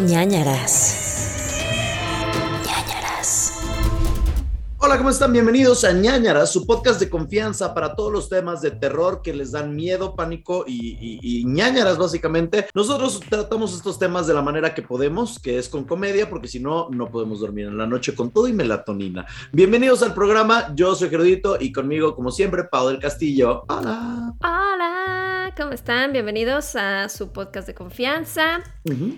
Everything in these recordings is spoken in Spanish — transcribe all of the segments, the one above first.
ñañaras. ñañaras. Hola, ¿cómo están? Bienvenidos a ñañaras, su podcast de confianza para todos los temas de terror que les dan miedo, pánico y, y, y ñañaras, básicamente. Nosotros tratamos estos temas de la manera que podemos, que es con comedia, porque si no, no podemos dormir en la noche con todo y melatonina. Bienvenidos al programa, yo soy Gerudito y conmigo, como siempre, Pau del Castillo. Hola. Hola, ¿cómo están? Bienvenidos a su podcast de confianza.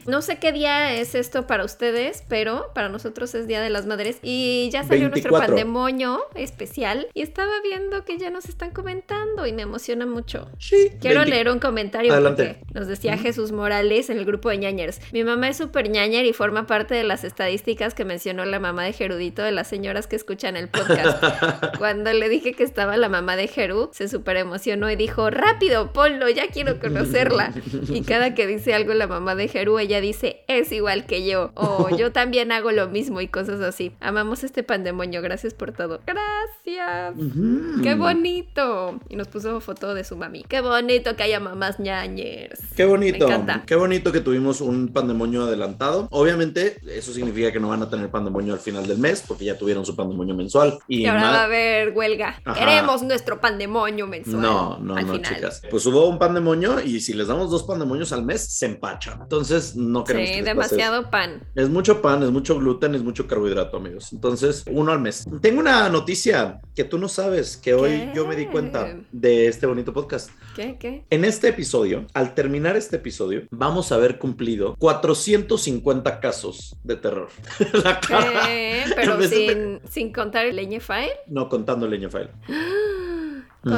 No sé qué día es esto para ustedes, pero para nosotros es Día de las Madres y ya salió 24. nuestro pandemonio especial y estaba viendo que ya nos están comentando y me emociona mucho. Sí. Quiero 20. leer un comentario Adelante. porque nos decía Jesús Morales en el grupo de ñañers. Mi mamá es súper ñañer y forma parte de las estadísticas que mencionó la mamá de Gerudito de las señoras que escuchan el podcast. Cuando le dije que estaba la mamá de Jeru, se súper emocionó y dijo, rápido, ponlo, ya quiero conocerla. Y cada que dice algo la mamá de Jeru, ella dice, es igual que yo. O yo también hago lo mismo y cosas así. Amamos este pandemonio, gracias por todo. Gracias. ¡Qué bonito! Y nos puso foto de su mami. ¡Qué bonito que haya mamás ñañers! Qué bonito. Me encanta. Qué bonito que tuvimos un pandemonio adelantado. Obviamente, eso significa que no van a tener pandemonio al final del mes, porque ya tuvieron su pandemonio mensual. Y, Y ahora va a haber huelga. Ajá. Queremos nuestro pandemonio mensual. No, no, al no, final. chicas. Pues hubo un pandemonio y si les damos dos pandemonios al mes, se empacha. Entonces, no queremos que Sí, les pase eso. demasiado pan. Es mucho pan, es mucho gluten, es mucho carbohidrato, amigos. Entonces, uno al mes. Tengo una noticia que tú no sabes, que hoy yo me di cuenta de este bonito podcast. ¿Qué? ¿Qué? En este episodio, al terminar este episodio, vamos a haber cumplido 450 casos de terror. Pero de- sin, contar el leñe file. No contando leña file. Ujú.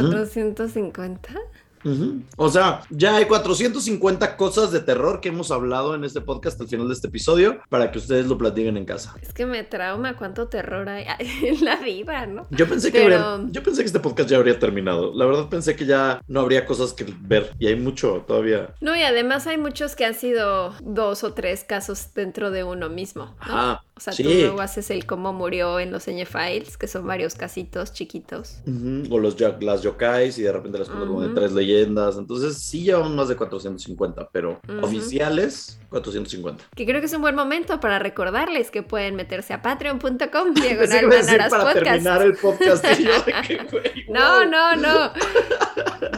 450. Ujú. O sea, ya hay 450 cosas de terror que hemos hablado en este podcast al final de este episodio para que ustedes lo platiquen en casa. Es que me trauma cuánto terror hay en la vida, ¿no? Yo pensé que Pero- habría- yo pensé que este podcast ya habría terminado. La verdad pensé que ya no habría cosas que ver y hay mucho todavía. No, y además hay muchos que han sido dos o tres casos dentro de uno mismo. ¿no? Ajá. O sea, sí. tú luego haces el cómo murió en los Files, que son varios casitos chiquitos. O los las yokais y de repente las cuentan como de tres leyendas. Entonces sí llevamos más de 450, pero oficiales 450. Que creo que es un buen momento para recordarles que pueden meterse a patreon.com diagonal para podcast. terminar el podcast. que, No, wow. no, no.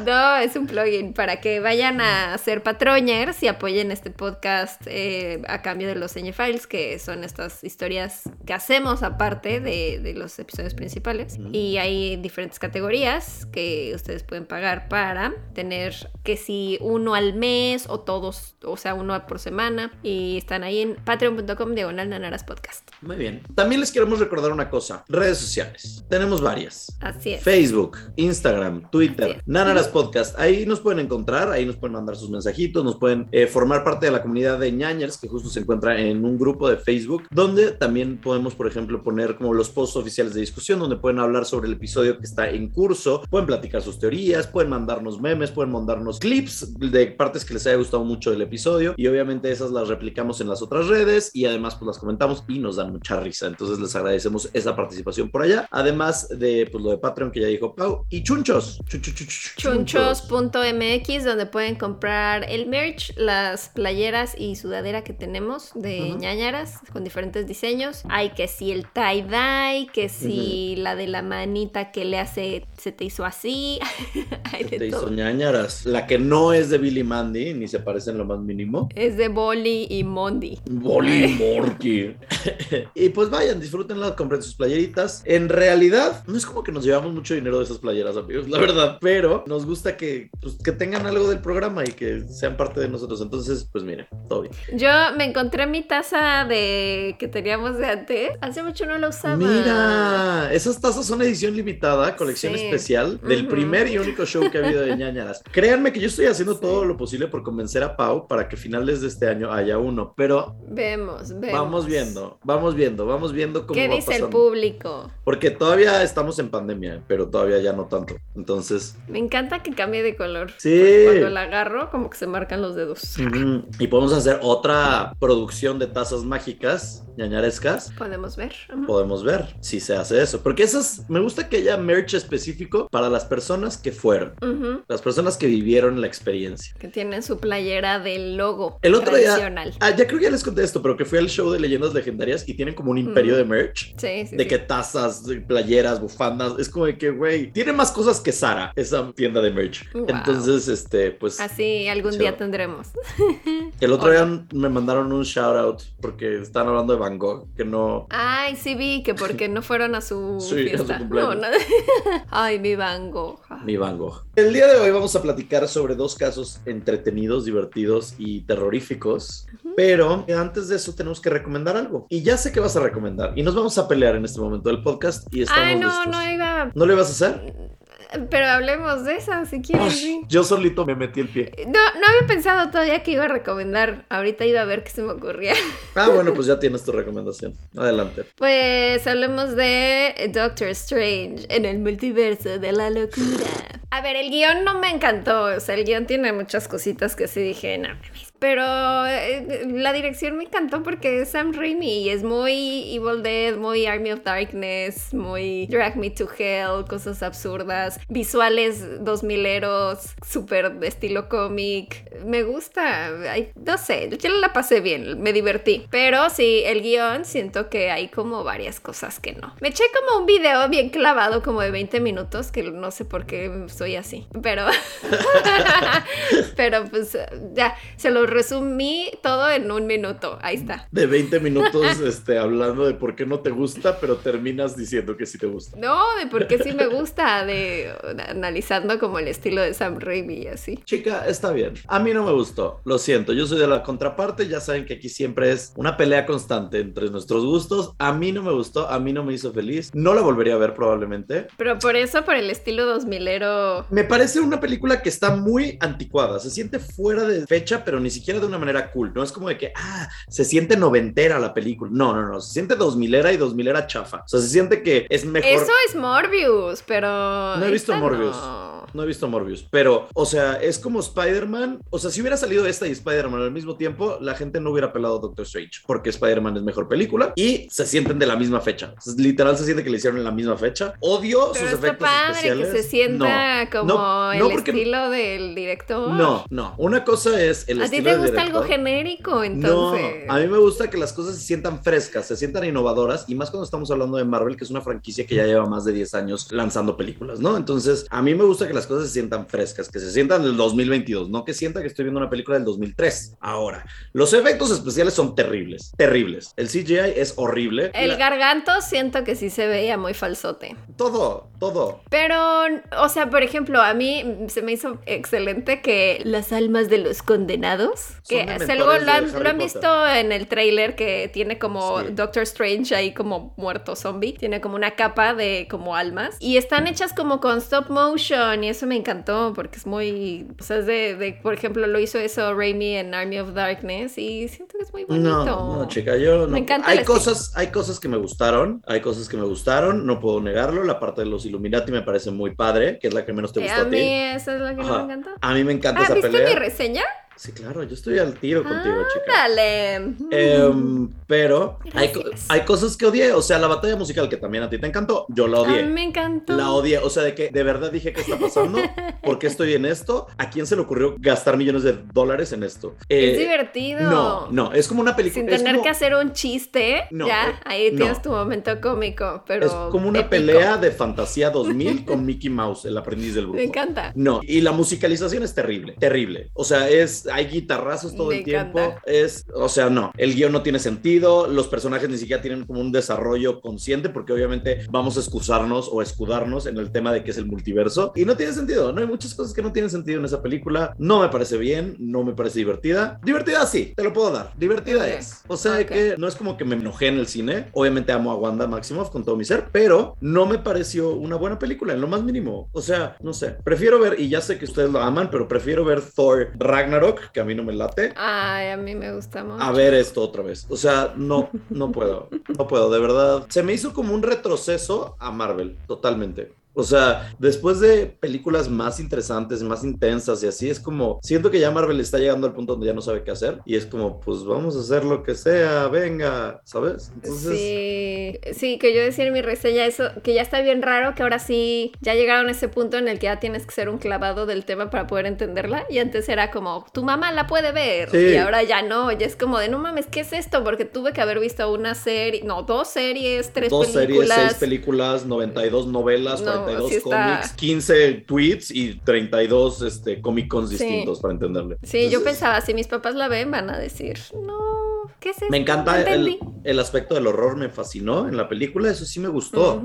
No, es un plugin para que vayan a ser patroñers y apoyen este podcast eh, a cambio de los Ñ Files, que son estas historias que hacemos aparte de, de los episodios principales. Ujú. Y hay diferentes categorías que ustedes pueden pagar para tener que si uno al mes o todos, o sea, uno por semana. Y están ahí en patreon.com diagonal nanaras podcast. Muy bien. También les queremos recordar una cosa. Redes sociales. Tenemos varias. Así es. Facebook, Instagram, Twitter. Nanaras Podcast. Ahí nos pueden encontrar, ahí nos pueden mandar sus mensajitos, nos pueden eh, formar parte de la comunidad de ñañers que justo se encuentra en un grupo de Facebook, donde también podemos, por ejemplo, poner como los posts oficiales de discusión, donde pueden hablar sobre el episodio que está en curso, pueden platicar sus teorías, pueden mandarnos memes, pueden mandarnos clips de partes que les haya gustado mucho del episodio y obviamente esas las replicamos en las otras redes y además pues las comentamos y nos dan mucha risa. Entonces les agradecemos esa participación por allá, además de pues lo de Patreon que ya dijo Pau y chunchos. Chu- chu- chu- chu- chunchos. Chunchos.mx donde pueden comprar el merch, las playeras y sudadera que tenemos de Ujú. ñañaras con diferentes diseños. Hay que si el tie-dye, que si la de la manita que le hace se te hizo así. Hay Te de hizo todo. ñañaras. La que no es de Billy Mandy, ni se parece en lo más mínimo. Es de Bolly y Mondi. Bolly Morky. y pues vayan, disfrútenlas, compren sus playeritas. En realidad, no es como que nos llevamos mucho dinero de esas playeras, amigos, la verdad. Pero nos gusta que, pues, que tengan algo del programa y que sean parte de nosotros. Entonces, pues miren, todo bien. Yo me encontré mi taza de que teníamos de antes. Hace mucho no la usaba. Mira, esas tazas son edición limitada, colección Sí. especial del primer y único show que ha habido de ñañaras. Créanme que yo estoy haciendo Sí. todo lo posible por convencer a Pau para que finales de este año haya uno, pero Vemos, vemos. vamos viendo, vamos viendo, vamos viendo cómo ¿Qué va dice el público? Porque todavía estamos en pandemia, pero todavía ya no tanto. Entonces, Me encanta que cambie de color. Sí. Cuando la agarro, como que se marcan los dedos. Y podemos hacer otra producción de tazas mágicas, ñañarescas. Podemos ver. Ujú. Podemos ver si se hace eso. Porque esas, me gusta que haya merch específico para las personas que fueron, las personas que vivieron la experiencia. Que tienen su playera del logo El otro tradicional. Ah, ya creo que ya les conté esto, pero que fui al show de leyendas legendarias y tienen como un imperio de merch. Sí, sí. De sí. que tazas, playeras, bufandas. Es como de que, güey, tiene más cosas que Sara, esa tienda de merch. Wow. Entonces, este, pues. Así algún día tendremos. El otro ¿O día me mandaron un shout out porque están hablando de Van Gogh, que no. Ay, sí vi que porque no fueron a su Sí, a su fiesta. cumpleaños. No, no. Ay, mi Van Gogh. Mi Van Gogh. El día de hoy vamos a platicar sobre dos casos entretenidos, divertidos y terroríficos. Pero antes de eso tenemos que recomendar algo. Y ya sé que vas a recomendar. Y nos vamos a pelear en este momento del podcast y estamos Ay, no, listos. no iba. ¿No le vas a hacer? Pero hablemos de esa, si quieres. sí. Yo solito me metí el pie. No, no había pensado todavía que iba a recomendar. Ahorita iba a ver qué se me ocurría. Ah, bueno, pues ya tienes tu recomendación. Adelante. Pues hablemos de Doctor Strange en el multiverso de la locura. A ver, el guion no me encantó. O sea, el guion tiene muchas cositas que sí dije, no. Pero eh, la dirección me encantó porque es Sam Raimi y es muy Evil Dead, muy Army of Darkness, muy Drag Me to Hell, cosas absurdas, visuales 2000 eros, súper estilo cómic. Me gusta, no sé, yo la pasé bien, me divertí. Pero sí, el guion siento que hay como varias cosas que no. Me eché como un video bien clavado, como de 20 minutos, que no sé por qué soy así, pero... pero pues ya, se lo resumí todo en un minuto, ahí está. De 20 minutos este, hablando de por qué no te gusta, pero terminas diciendo que sí te gusta. No, de por qué sí me gusta, de analizando como el estilo de Sam Raimi y así. Chica, está bien. A mí no me gustó. Lo siento. Yo soy de la contraparte. Ya saben que aquí siempre es una pelea constante entre nuestros gustos. A mí no me gustó. A mí no me hizo feliz. No la volvería a ver probablemente. Pero por eso, por el estilo 2000ero... Me parece una película que está muy anticuada. Se siente fuera de fecha, pero ni siquiera de una manera cool. No es como de que, ah, se siente noventera la película. No, no, no. Se siente dos milera y dos milera chafa. O sea, se siente que es mejor. Eso es Morbius, pero... No he visto Morbius. no. No he visto Morbius, pero, o sea, es como Spider-Man. O sea, si hubiera salido esta y Spider-Man al mismo tiempo, la gente no hubiera pelado Doctor Strange, porque Spider-Man es mejor película y se sienten de la misma fecha. Literal se siente que le hicieron en la misma fecha. Odio Pero sus efectos padre especiales. que se sienta No, como no, el no, porque- estilo del director. No, no. Una cosa es el ¿A ti estilo te del gusta algo genérico, entonces? No, a mí me gusta que las cosas se sientan frescas, se sientan innovadoras y más cuando estamos hablando de Marvel, que es una franquicia que ya lleva más de 10 años lanzando películas, ¿no? Entonces, a mí me gusta que las cosas se sientan frescas, que se sientan del 2022, no que sienta que estoy viendo una película del 2003. Ahora, los efectos especiales son terribles, terribles. El CGI es horrible. El La- garganto siento que sí se veía muy falsote. todo, todo. Pero, o sea, por ejemplo, a mí se me hizo excelente que las almas de los condenados, que es algo, lo han, lo han visto en el trailer que tiene como Sí. Doctor Strange ahí como muerto zombie, tiene como una capa de como almas y están hechas como con stop motion y eso me encantó porque es muy, o sea, es de, de, por ejemplo, lo hizo eso Raimi en Army of Darkness y siento que es muy bonito. No, no, chica, yo no. Me encanta hay cosas, hay cosas que me gustaron, hay cosas que me gustaron, no puedo negarlo. La parte de los Illuminati me parece muy padre, que es la que menos te Eh, gustó a a, mí ti. eso es lo que no me encantó. A mí me encanta Ah, esa ¿viste pelea. mi reseña? Sí, claro, yo estoy al tiro contigo, chica. Dale. Em, pero hay, hay cosas que odié, o sea, la batalla musical que también a ti te encantó, yo la A odié. mí me encantó. La odié, o sea, de que de verdad dije qué está pasando, por qué estoy en esto, a quién se le ocurrió gastar millones de dólares en esto. Es Eh, divertido. No, no, es como una película. Sin es tener como- que hacer un chiste, No, ya, eh, ahí no. tienes tu momento cómico, pero Es como una épico. pelea de fantasía 2000 con Mickey Mouse, el aprendiz del grupo. Me encanta. No, y la musicalización es terrible, terrible. O sea, es hay guitarrazos todo Me el tiempo. encanta. Es, o sea, no, el guion no tiene sentido, los personajes ni siquiera tienen como un desarrollo consciente porque obviamente vamos a excusarnos o escudarnos en el tema de que es el multiverso y no tiene sentido, no hay muchas cosas que no tienen sentido en esa película. No me parece bien, no me parece divertida. Divertida sí, te lo puedo dar. Divertida Ok. es. O sea, Ok. que no es como que me enojé en el cine. Obviamente amo a Wanda Maximoff con todo mi ser, pero no me pareció una buena película en lo más mínimo. O sea, no sé. Prefiero ver, y ya sé que ustedes lo aman, pero prefiero ver Thor Ragnarok, que a mí no me late, Ay, a mí me gusta mucho. a ver esto otra vez. O sea, no, no puedo. No puedo, de verdad. Se me hizo como un retroceso a Marvel, totalmente. O sea, después de películas más interesantes, más intensas y así, es como, siento que ya Marvel está llegando al punto donde ya no sabe qué hacer y es como, pues vamos a hacer lo que sea, venga, ¿sabes? Entonces, Sí, sí, que yo decía en mi reseña eso, que ya está bien raro que ahora sí ya llegaron a ese punto en el que ya tienes que ser un clavado del tema para poder entenderla y antes era como, tu mamá la puede ver Sí. y ahora ya no, ya es como de, no mames, ¿qué es esto? Porque tuve que haber visto una serie, no, dos series, tres dos series, películas. seis películas, 92 novelas, No, 42 sí está- cómics, 15 tweets y 32 este, Comic Cons Sí. distintos para entenderle. Sí, yo pensaba, si mis papás la ven, van a decir, no, ¿qué es esto? Me No encanta el, entendí". el aspecto del horror, me fascinó en la película, eso sí me gustó.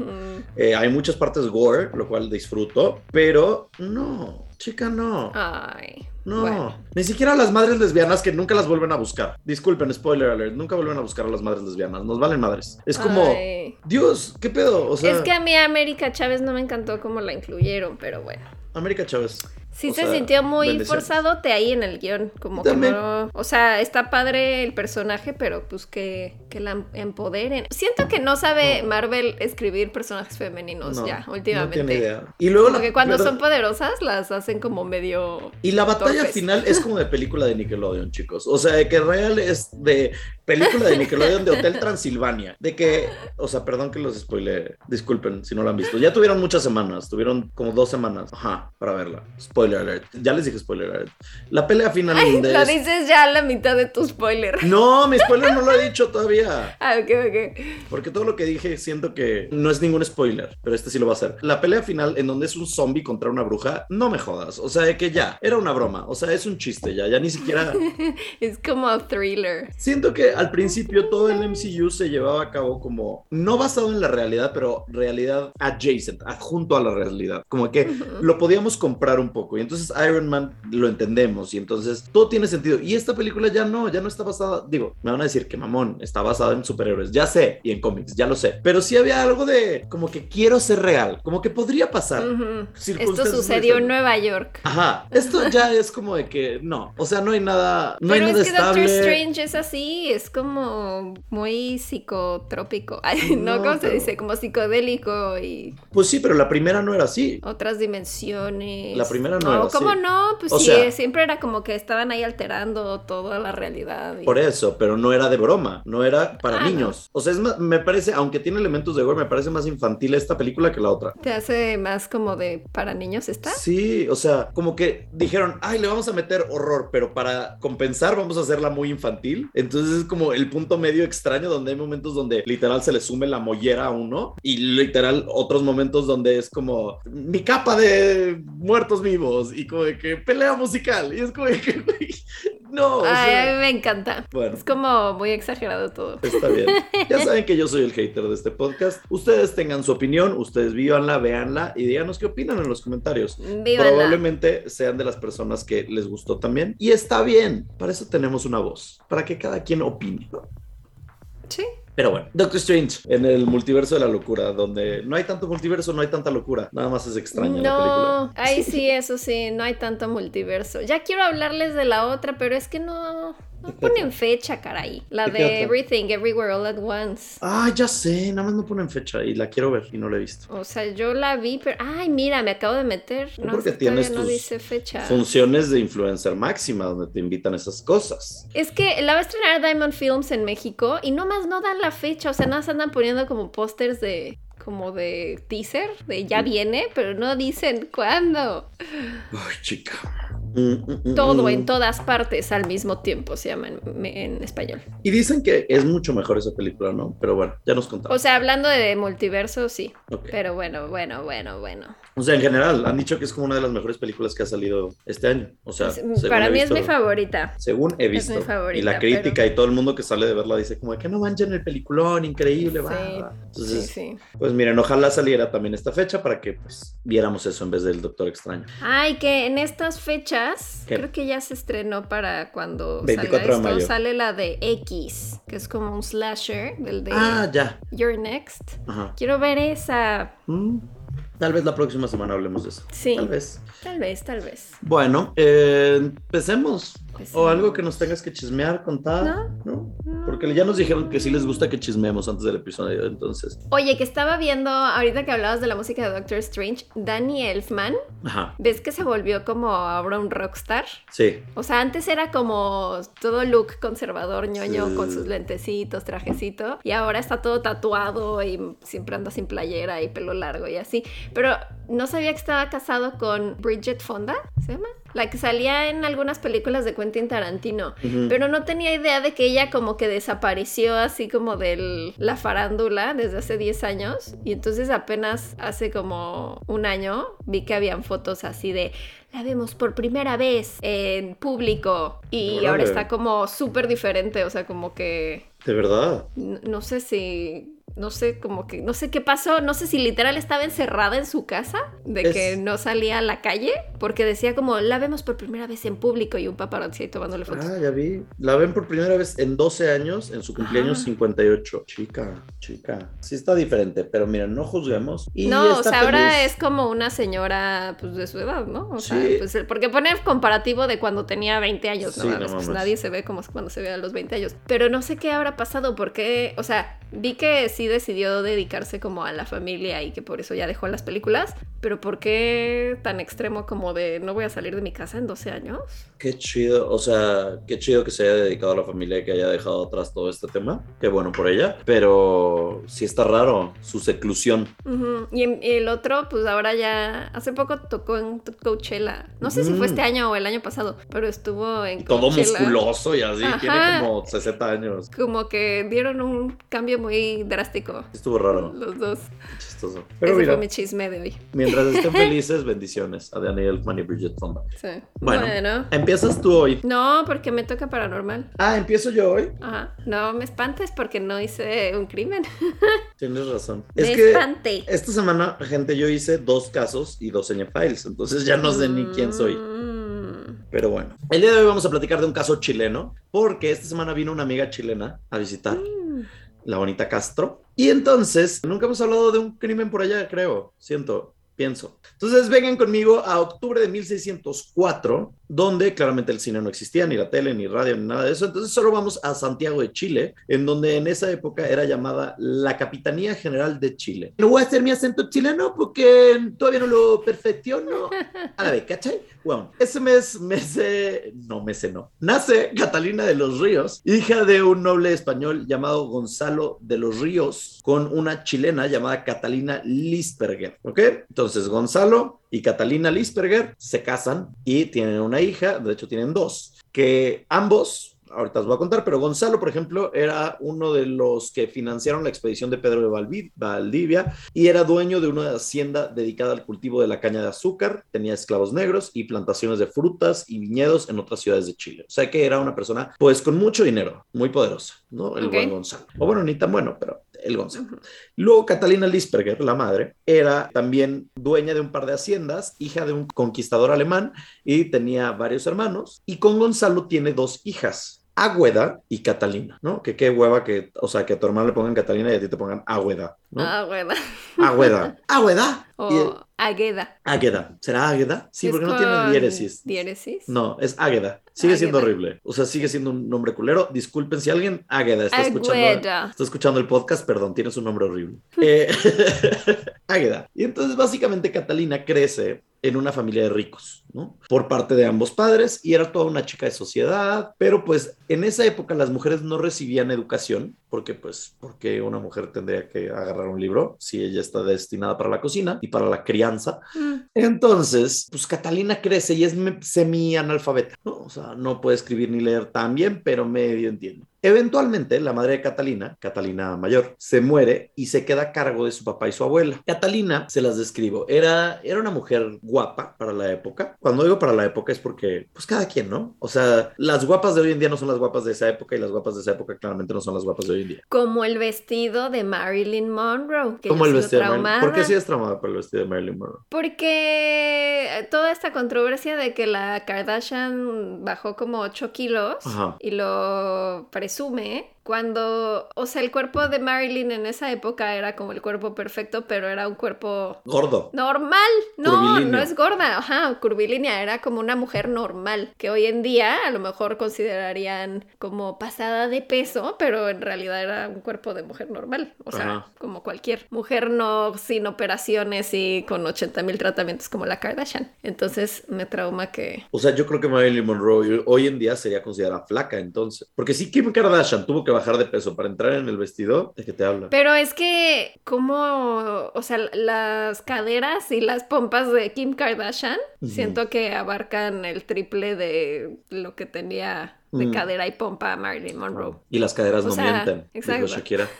Eh, hay muchas partes gore, lo cual disfruto, pero no, chica, no. Ay, No, bueno. ni siquiera las madres lesbianas que nunca las vuelven a buscar. Disculpen, spoiler alert, nunca vuelven a buscar a las madres lesbianas, nos valen madres. Es como, Ay. Dios, ¿qué pedo? O sea, es que a mí América Chávez no me encantó cómo la incluyeron, pero bueno. América Chávez. Sí O se sea, sintió muy forzadote ahí en el guion, como que no... O sea, está padre el personaje, pero pues que, que la em- empoderen. Siento que no sabe Marvel escribir personajes femeninos No, ya, No últimamente. tiene idea. Y luego Como la- que cuando ¿verdad? son poderosas las hacen como medio... Y la batalla torpes. final es como de película de Nickelodeon, chicos. O sea, de que real es de película de Nickelodeon de Hotel Transilvania. De que, o sea, perdón que los spoile, disculpen si no lo han visto. Ya tuvieron muchas semanas, tuvieron como dos semanas, ajá, para verla. Spoiler alert. Ya les dije spoiler alert. La pelea final Ay, donde lo es- dices ya a la mitad de tu spoiler. No, mi spoiler no lo he dicho todavía. Ah, ok, ok. Porque todo lo que dije siento que no es ningún spoiler, pero este sí lo va a ser. La pelea final en donde es un zombie contra una bruja, no me jodas. O sea, de que ya, era una broma. O sea, es un chiste ya, ya ni siquiera... Es como thriller. Siento que al principio todo el MCU se llevaba a cabo como, no basado en la realidad, pero realidad adjacent, adjunto a la realidad. Como que lo podíamos comprar un poco. Y entonces Iron Man lo entendemos y entonces todo tiene sentido. Y esta película ya no, ya no está basada, digo, me van a decir que mamón, está basada en superhéroes, ya sé, y en cómics, ya lo sé. Pero sí había algo de como que quiero ser real, como que podría pasar. Esto sucedió en Nueva York. Ajá, esto ya es como de que no, o sea, no hay nada, no Pero hay nada es que Doctor. Strange es así, es como muy psicotrópico. No, No, ¿cómo se dice? Como psicodélico y Pues sí, pero la primera no era así. otras dimensiones. La primera no era ¿Cómo así. no? Pues O sí, sea- siempre era como que estaban ahí alterando toda la realidad. y- Por eso, pero no era de broma, no era para Ah, no. niños. O sea, es más- me parece, aunque tiene elementos de gore, me parece más infantil esta película que la otra. ¿Te hace más como de para niños está? Sí, o sea, como que dijeron, ay, le vamos a meter horror, pero para compensar vamos a hacerla muy infantil. Entonces es como el punto medio extraño donde hay momentos donde literal se le sume la mollera a uno y literal otros momentos donde es como mi capa de muertos vivos y como de que pelea musical. Y es como que, no. o Ay, sea, a mí me encanta. bueno. Es como muy exagerado todo. Está bien. Ya saben que yo soy el hater de este podcast. Ustedes tengan su opinión, ustedes vívanla, véanla y díganos qué opinan en los comentarios. Vívanla. Probablemente sean de las personas que les gustó también. Y está bien. Para eso tenemos una voz. Para que cada quien opine. Sí. Pero bueno, Doctor Strange en el multiverso de la locura, donde no hay tanto multiverso, no hay tanta locura. Nada más es extraña la película. No, ahí sí, eso sí, no hay tanto multiverso. Ya quiero hablarles de la otra, pero es que no, no ponen fecha, caray. La ¿De? Everything, Everywhere, All at Once. Ah, ya sé, nada más no ponen fecha y la quiero ver y no la he visto. O sea, yo la vi, pero... Ay, mira, me acabo de meter. No, porque todavía tienes no tus dice fecha. Funciones de influencer máxima donde te invitan esas cosas. Es que la va a estrenar Diamond Films en México y nomás no dan la fecha, o sea, nada más andan poniendo como pósters de como de teaser, de ya viene, pero no dicen cuándo. Ay, chica. Mm, mm, mm, Todo mm. en todas partes al mismo tiempo se llama en, en español. Y dicen que es mucho mejor esa película, ¿no? Pero bueno, ya nos contamos. O sea, hablando de multiverso, sí. Pero bueno, bueno, bueno, bueno. O sea, en general, han dicho que es como una de las mejores películas que ha salido este año. O sea, Es- Para mí es mi favorita. Según he Es visto. mi favorita, y la crítica y todo el mundo que sale de verla dice como que no manchen el peliculón, increíble, va, Sí, va". Sí, pues miren, ojalá saliera también esta fecha para que pues viéramos eso en vez del Doctor Extraño. Ay, que en estas fechas, ¿Qué? creo que ya se estrenó para cuando 24 salga de esto, mayo. sale la de X, que es como un slasher, del de Ah, ya. You're Next. Ajá. Quiero ver esa. Mm, Tal vez la próxima semana hablemos de eso. Sí. Tal vez. Tal vez, tal vez. Bueno, eh, empecemos. Empecemos. O algo que nos tengas que chismear, contar. No. ¿No? No, Porque ya nos dijeron que sí les gusta que chismeemos antes del episodio, entonces. Oye, que estaba viendo, ahorita que hablabas de la música de Doctor Strange, Danny Elfman, Ajá. ¿ves que se volvió como ahora un rockstar? Sí. O sea, antes era como todo look conservador, ñoño, Sí. con sus lentecitos, trajecito, y ahora está todo tatuado y siempre anda sin playera y pelo largo y así. Pero no sabía que estaba casado con Bridget Fonda, ¿se llama? La que salía en algunas películas de Quentin Tarantino. Pero no tenía idea de que ella como que desapareció así como de la farándula desde hace 10 años. Y entonces apenas hace como un año vi que habían fotos así de la vemos por primera vez en público. Y Órale. ahora está como súper diferente. O sea, como que De verdad. no sé si... No sé, como que, no sé qué pasó, no sé si literal estaba encerrada en su casa, de Es- que no salía a la calle, porque decía como, la vemos por primera vez en público y un paparazzi ahí tomándole fotos. Ah, ya vi. La ven por primera vez en 12 años, en su cumpleaños Ajá. 58. Chica, chica. Sí está diferente, pero miren, no juzguemos. Y no, o sea, ahora es como una señora pues de su edad, ¿no? O sea, Sí. pues el- porque pone el comparativo de cuando tenía 20 años, no Sí, no pues nadie se ve como cuando se ve a los 20 años. Pero no sé qué habrá pasado, porque, o sea, vi que sí decidió dedicarse como a la familia y que por eso ya dejó las películas, pero ¿por qué tan extremo como de no voy a salir de mi casa en 12 años? Qué chido, o sea, qué chido que se haya dedicado a la familia y que haya dejado atrás todo este tema. Qué bueno por ella, pero sí está raro su seclusión. Y en- y el otro, pues ahora ya, hace poco tocó en Coachella. No sé si Mm. fue este año o el año pasado, pero estuvo en Todo Coachella. musculoso y así, tiene Ajá. como 60 años. Como que dieron un cambio muy drástico. Estuvo raro, Los dos. chistoso. Pero Ese mira, fue mi chisme de hoy. mientras estén felices, bendiciones a Daniel Elfman y Bridget Fonda. Sí. Bueno. Bueno. Empiezas tú hoy. No, porque me toca paranormal. Ah, empiezo yo hoy. Ajá. No me espantes porque no hice un crimen. Tienes razón. me Es que espanté. esta semana, gente, yo hice dos casos y dos files, entonces ya no sé ni quién soy. Mm. Pero bueno, el día de hoy vamos a platicar de un caso chileno, porque esta semana vino una amiga chilena a visitar, Mm. La bonita Castro. Y entonces, nunca hemos hablado de un crimen por allá, creo, siento, pienso. Entonces, vengan conmigo a octubre de 1604, donde claramente el cine no existía, ni la tele, ni radio, ni nada de eso. Entonces, solo vamos a Santiago de Chile, en donde en esa época era llamada la Capitanía General de Chile. No voy a hacer mi acento chileno porque todavía no lo perfecciono. A la vez, ¿cachai? Bueno, ese mes, mes, no, mes no. Nace Catalina de los Ríos, hija de un noble español llamado Gonzalo de los Ríos, con una chilena llamada Catalina Lisperger, ¿ok? Entonces, Gonzalo y Catalina Lisperger se casan y tienen una hija, de hecho tienen dos, que ambos ahorita os voy a contar, pero Gonzalo, por ejemplo, era uno de los que financiaron la expedición de Pedro de Valdivia y era dueño de una hacienda dedicada al cultivo de la caña de azúcar, tenía esclavos negros y plantaciones de frutas y viñedos en otras ciudades de Chile. O sea que era una persona, pues, con mucho dinero, muy poderosa, ¿no? El Ok. buen Gonzalo. O bueno, ni tan bueno, pero el Gonzalo. Luego Catalina Lisperger, la madre, era también dueña de un par de haciendas, hija de un conquistador alemán y tenía varios hermanos. Y con Gonzalo tiene dos hijas. Águeda y Catalina, ¿no? Que qué hueva que, o sea, que a tu hermano le pongan Catalina y a ti te pongan Águeda, ¿no? Ah, bueno. Águeda. Águeda. O Y- Agueda. Águeda. ¿Será Águeda? Sí, porque no tiene diéresis. Diéresis. No, es Águeda. Sigue siendo Águeda. horrible. O sea, sigue siendo un nombre culero. Disculpen si alguien Águeda está escuchando. Agueda. Está escuchando el podcast, perdón, tiene su nombre horrible. Eh, Águeda. Y entonces básicamente Catalina crece en una familia de ricos, ¿no? Por parte de ambos padres y era toda una chica de sociedad, pero pues en esa época las mujeres no recibían educación, porque pues, porque una mujer tendría que agarrar un libro si ella está destinada para la cocina y para la crianza. Mm. Entonces, pues Catalina crece y es semi-analfabeta, ¿no? O sea, no puede escribir ni leer tan bien, pero medio entiende. Eventualmente, la madre de Catalina, Catalina mayor, se muere y se queda a cargo de su papá y su abuela. Catalina, se las describo, era, era una mujer guapa para la época. Cuando digo para la época es porque, pues cada quien, ¿no? O sea, las guapas de hoy en día no son las guapas de esa época y las guapas de esa época claramente no son las guapas de hoy en día. Como el vestido de Marilyn Monroe. Que Como el vestido de Marilyn. ¿Por qué sí es traumada por el vestido de Marilyn Monroe? Porque toda esta controversia de que la Kardashian bajó como 8 kilos Ajá. y lo presume, cuando, o sea, el cuerpo de Marilyn en esa época era como el cuerpo perfecto, pero era un cuerpo Gordo. normal. No, no es gorda, ajá, curvilínea, era como una mujer normal, que hoy en día a lo mejor considerarían como pasada de peso, pero en realidad era un cuerpo de mujer normal, o sea, Ajá. como cualquier mujer no sin operaciones y con 80 mil tratamientos como la Kardashian. Entonces me trauma que... O sea, yo creo que Marilyn Monroe hoy en día sería considerada flaca entonces. Porque si Kim Kardashian tuvo que bajar de peso para entrar en el vestido, ¿de qué te habla? Pero es que, como, o sea, las caderas y las pompas de Kim Kardashian, siento que abarcan el triple de lo que tenía de Mm. cadera y pompa Marilyn Monroe. Y las caderas O no sea, mienten, exacto. dijo Shakira.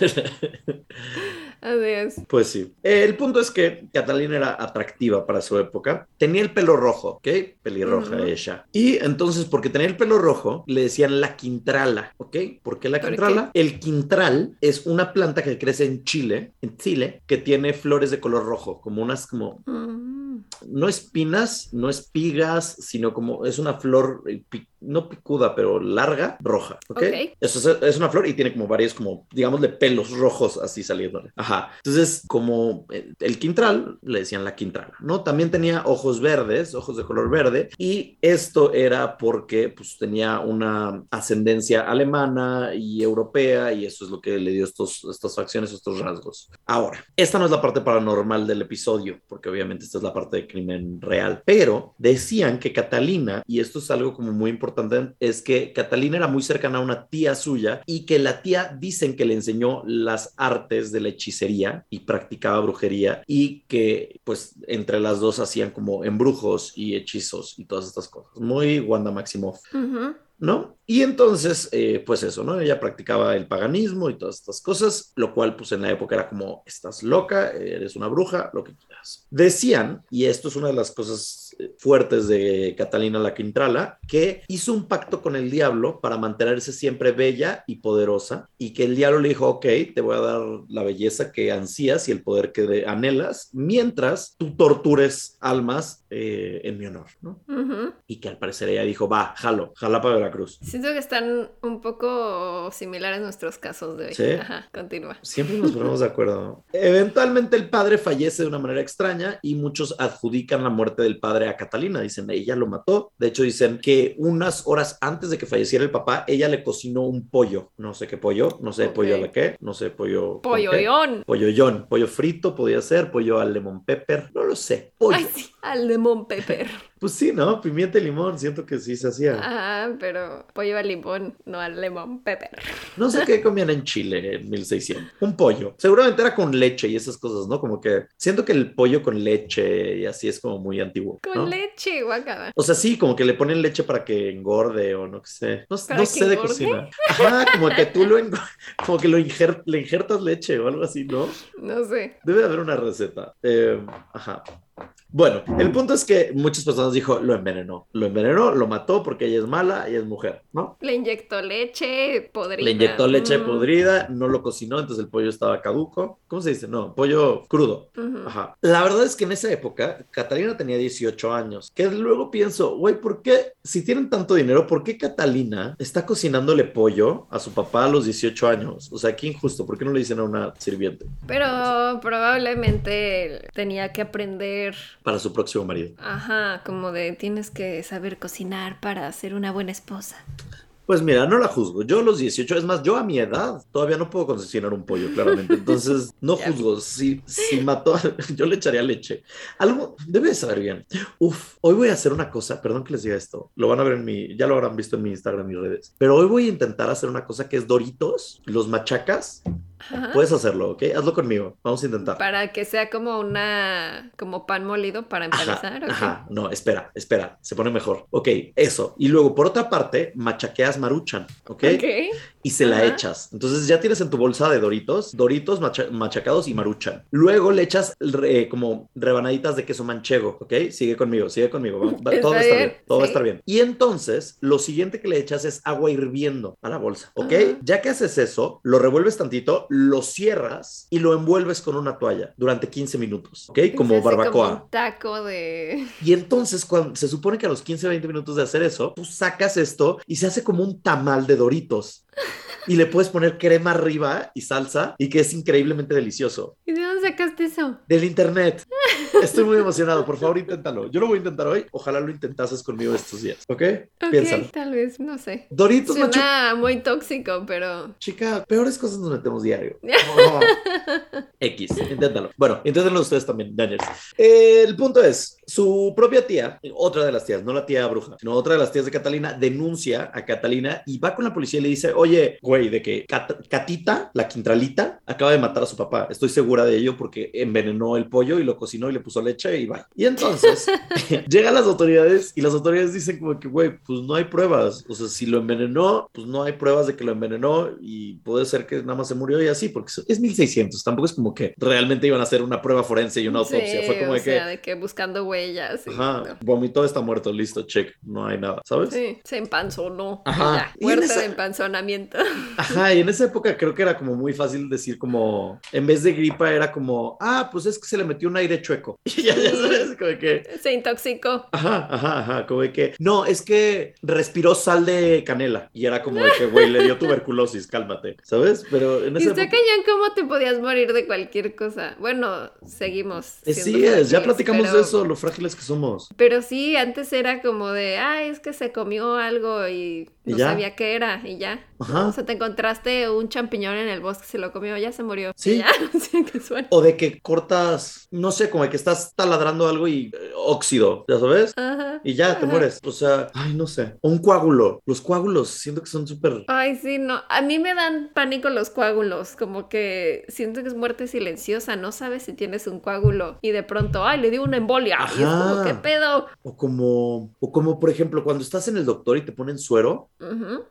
Es. Pues sí. El punto es que Catalina era atractiva para su época. Tenía el pelo rojo, ¿ok? Pelirroja ella. Y entonces, porque tenía el pelo rojo, le decían la quintrala, ¿ok? ¿Por qué la ¿Por quintrala? El quintral es una planta que crece en Chile, en Chile, que tiene flores de color rojo, como unas como Mm. no espinas, no espigas, sino como es una flor, no picuda, pero larga, roja. ¿ok? Ok. Eso es, es una flor y tiene como varios, como, digamos, de pelos rojos así saliéndole. Ajá. Entonces, como el, el quintral, le decían la quintrala, ¿no? También tenía ojos verdes, ojos de color verde, y esto era porque, pues, tenía una ascendencia alemana y europea, y eso es lo que le dio estos, estas facciones, estos rasgos. Ahora, esta no es la parte paranormal del episodio, porque obviamente esta es la parte de crimen real, pero decían que Catalina, y esto es algo como muy importante, es que Catalina era muy cercana a una tía suya y que la tía dicen que le enseñó las artes de la hechicería y practicaba brujería y que pues entre las dos hacían como embrujos y hechizos y todas estas cosas. Muy Wanda Maximoff. Ujú. ¿No? Y entonces, eh, pues eso, ¿no? Ella practicaba el paganismo y todas estas cosas, lo cual pues en la época era como, estás loca, eres una bruja, lo que quieras. Decían, y esto es una de las cosas eh, fuertes de Catalina la Quintrala, que hizo un pacto con el diablo para mantenerse siempre bella y poderosa, y que el diablo le dijo, ok, te voy a dar la belleza que ansías y el poder que anhelas, mientras tú tortures almas eh, en mi honor, ¿no? Y que al parecer ella dijo, va, jalo, jala para Veracruz. Siento que están un poco similares nuestros casos de hoy. ¿Sí? Ajá, continúa. Siempre nos ponemos de acuerdo. Eventualmente el padre fallece de una manera extraña y muchos adjudican la muerte del padre a Catalina. Dicen, ella lo mató. De hecho, dicen que unas horas antes de que falleciera el papá, ella le cocinó un pollo. No sé qué pollo, no sé pollo a la qué, no sé pollo. Pollo. Pollollón, pollo frito podía ser, pollo al lemon pepper, no lo sé. Pollo. Ay, sí, al lemon pepper. Pues sí, ¿no? Pimienta y limón, siento que sí se hacía. Ajá, pero pollo al limón, no al lemon pepper. No sé qué comían en Chile en 1600. Un pollo. Seguramente era con leche y esas cosas, ¿no? Como que siento que el pollo con leche y así es como muy antiguo. Con leche, guacala. O sea, sí, como que le ponen leche para que engorde o no sé. No, ¿Para no que sé de cocina. Ajá, como que tú lo como que lo injer- le injertas leche o algo así, ¿no? No sé. Debe de haber una receta. Eh, ajá. Bueno, el punto es que muchas personas dijo, lo envenenó. Lo envenenó, lo mató porque ella es mala, ella es mujer, ¿no? Le inyectó leche podrida. Le inyectó leche Mm. podrida, no lo cocinó, entonces el pollo estaba caduco. ¿Cómo se dice? No, pollo crudo. Ujú. Ajá. La verdad es que en esa época, Catalina tenía 18 años. Que luego pienso, güey, ¿por qué, si tienen tanto dinero, por qué Catalina está cocinándole pollo a su papá a los 18 años? O sea, qué injusto, ¿por qué no le dicen a una sirviente Pero probablemente tenía que aprender, para su próximo marido? ajá, como de tienes que saber cocinar para ser una buena esposa. Pues mira, no la juzgo. Yo a los 18, es más, yo a mi edad todavía no puedo cocinar un pollo, claramente. Entonces, no juzgo. Si, si mató, yo le echaría leche. Algo debe de saber bien. Uf, hoy voy a hacer una cosa, perdón que les diga esto. Lo van a ver en mi, ya lo habrán visto en mi Instagram y redes. Pero hoy voy a intentar hacer una cosa que es Doritos, los machacas. Ajá. Puedes hacerlo, ¿ok? Hazlo conmigo. Vamos a intentar. Para que sea como una, como pan molido para empanizar. Ajá, ajá, no, espera, espera, se pone mejor. Ok, eso. Y luego, por otra parte, machaqueas maruchan, ¿ok? Ok. y se la Ajá. echas. Entonces ya tienes en tu bolsa de Doritos, Doritos macha- machacados y maruchan. Luego le echas re- como rebanaditas de queso manchego, ¿ok? Sigue conmigo, sigue conmigo. va- va- Está todo va a estar bien, todo va a estar bien. Y entonces lo siguiente que le echas es agua hirviendo a la bolsa, ¿ok? Ajá. Ya que haces eso, lo revuelves tantito, lo cierras y lo envuelves con una toalla durante 15 minutos, ¿ok? Como barbacoa. Como un taco de. Y entonces, cuando se supone que a los 15, 20 minutos de hacer eso, tú sacas esto y se hace como un tamal de doritos. Y le puedes poner crema arriba y salsa y que es increíblemente delicioso. ¿Y de dónde sacaste eso? Del internet. Estoy muy emocionado. Por favor, inténtalo. Yo lo voy a intentar hoy. Ojalá lo intentases conmigo estos días. ¿Ok? Ok, Piénsalo. tal vez, no sé. Doritos, macho. Suena muy tóxico, pero. Chica, peores cosas nos metemos diario. X, inténtalo. Bueno, inténtenlo ustedes también, Daniels. El punto es, su propia tía, otra de las tías, no la tía bruja, sino otra de las tías de Catalina, denuncia a Catalina y va con la policía y le dice, oye, güey, de que Cat- Catita, la quintralita, acaba de matar a su papá. Estoy segura de ello porque envenenó el pollo y lo cocinó y le puso leche y va. Y entonces llegan las autoridades y las autoridades dicen como que, güey, pues no hay pruebas. O sea, si lo envenenó, pues no hay pruebas de que lo envenenó y puede ser que nada más se murió y así, porque es 1600. Tampoco es como que realmente iban a hacer una prueba forense y una autopsia. Sí, Fue como o de que, de que buscando huellas. y ajá, no. vomitó, está muerto, listo, check, no hay nada, ¿sabes? Sí, se empanzonó. Ajá. Ya, Y en muerte esa- de empanzonamiento. Ajá, y en esa época creo que era como muy fácil decir como, en vez de gripa era como, ah, pues es que se le metió un aire chueco. Y ya, ya sabes, como que, Se intoxicó. Ajá, ajá, ajá, como de que, no, es que respiró sal de canela y era como de que, güey, le dio tuberculosis, cálmate, ¿sabes? Pero en Y esa está época... cañón cómo te podías morir de cualquier cosa. Bueno, seguimos. Eh, Sí es, ya platicamos pero- de eso, lo frágiles que somos. Pero sí, antes era como de, ah, es que se comió algo y no sabía qué era y ya. Ajá. O sea, te encontraste un champiñón en el bosque, se lo comió, ya se murió. Sí. Ya. O de que cortas, no sé, como de que estás taladrando algo y eh, óxido, ¿ya sabes? Ajá. Y ya te mueres. O sea, ay, no sé. O un coágulo. Los coágulos, siento que son súper... Ay, sí, no. A mí me dan pánico los coágulos, como que siento que es muerte silenciosa, no sabes si tienes un coágulo y de pronto, ay, le dio una embolia. Ajá. ¿qué pedo? O como, o como, por ejemplo, cuando estás en el doctor y te ponen suero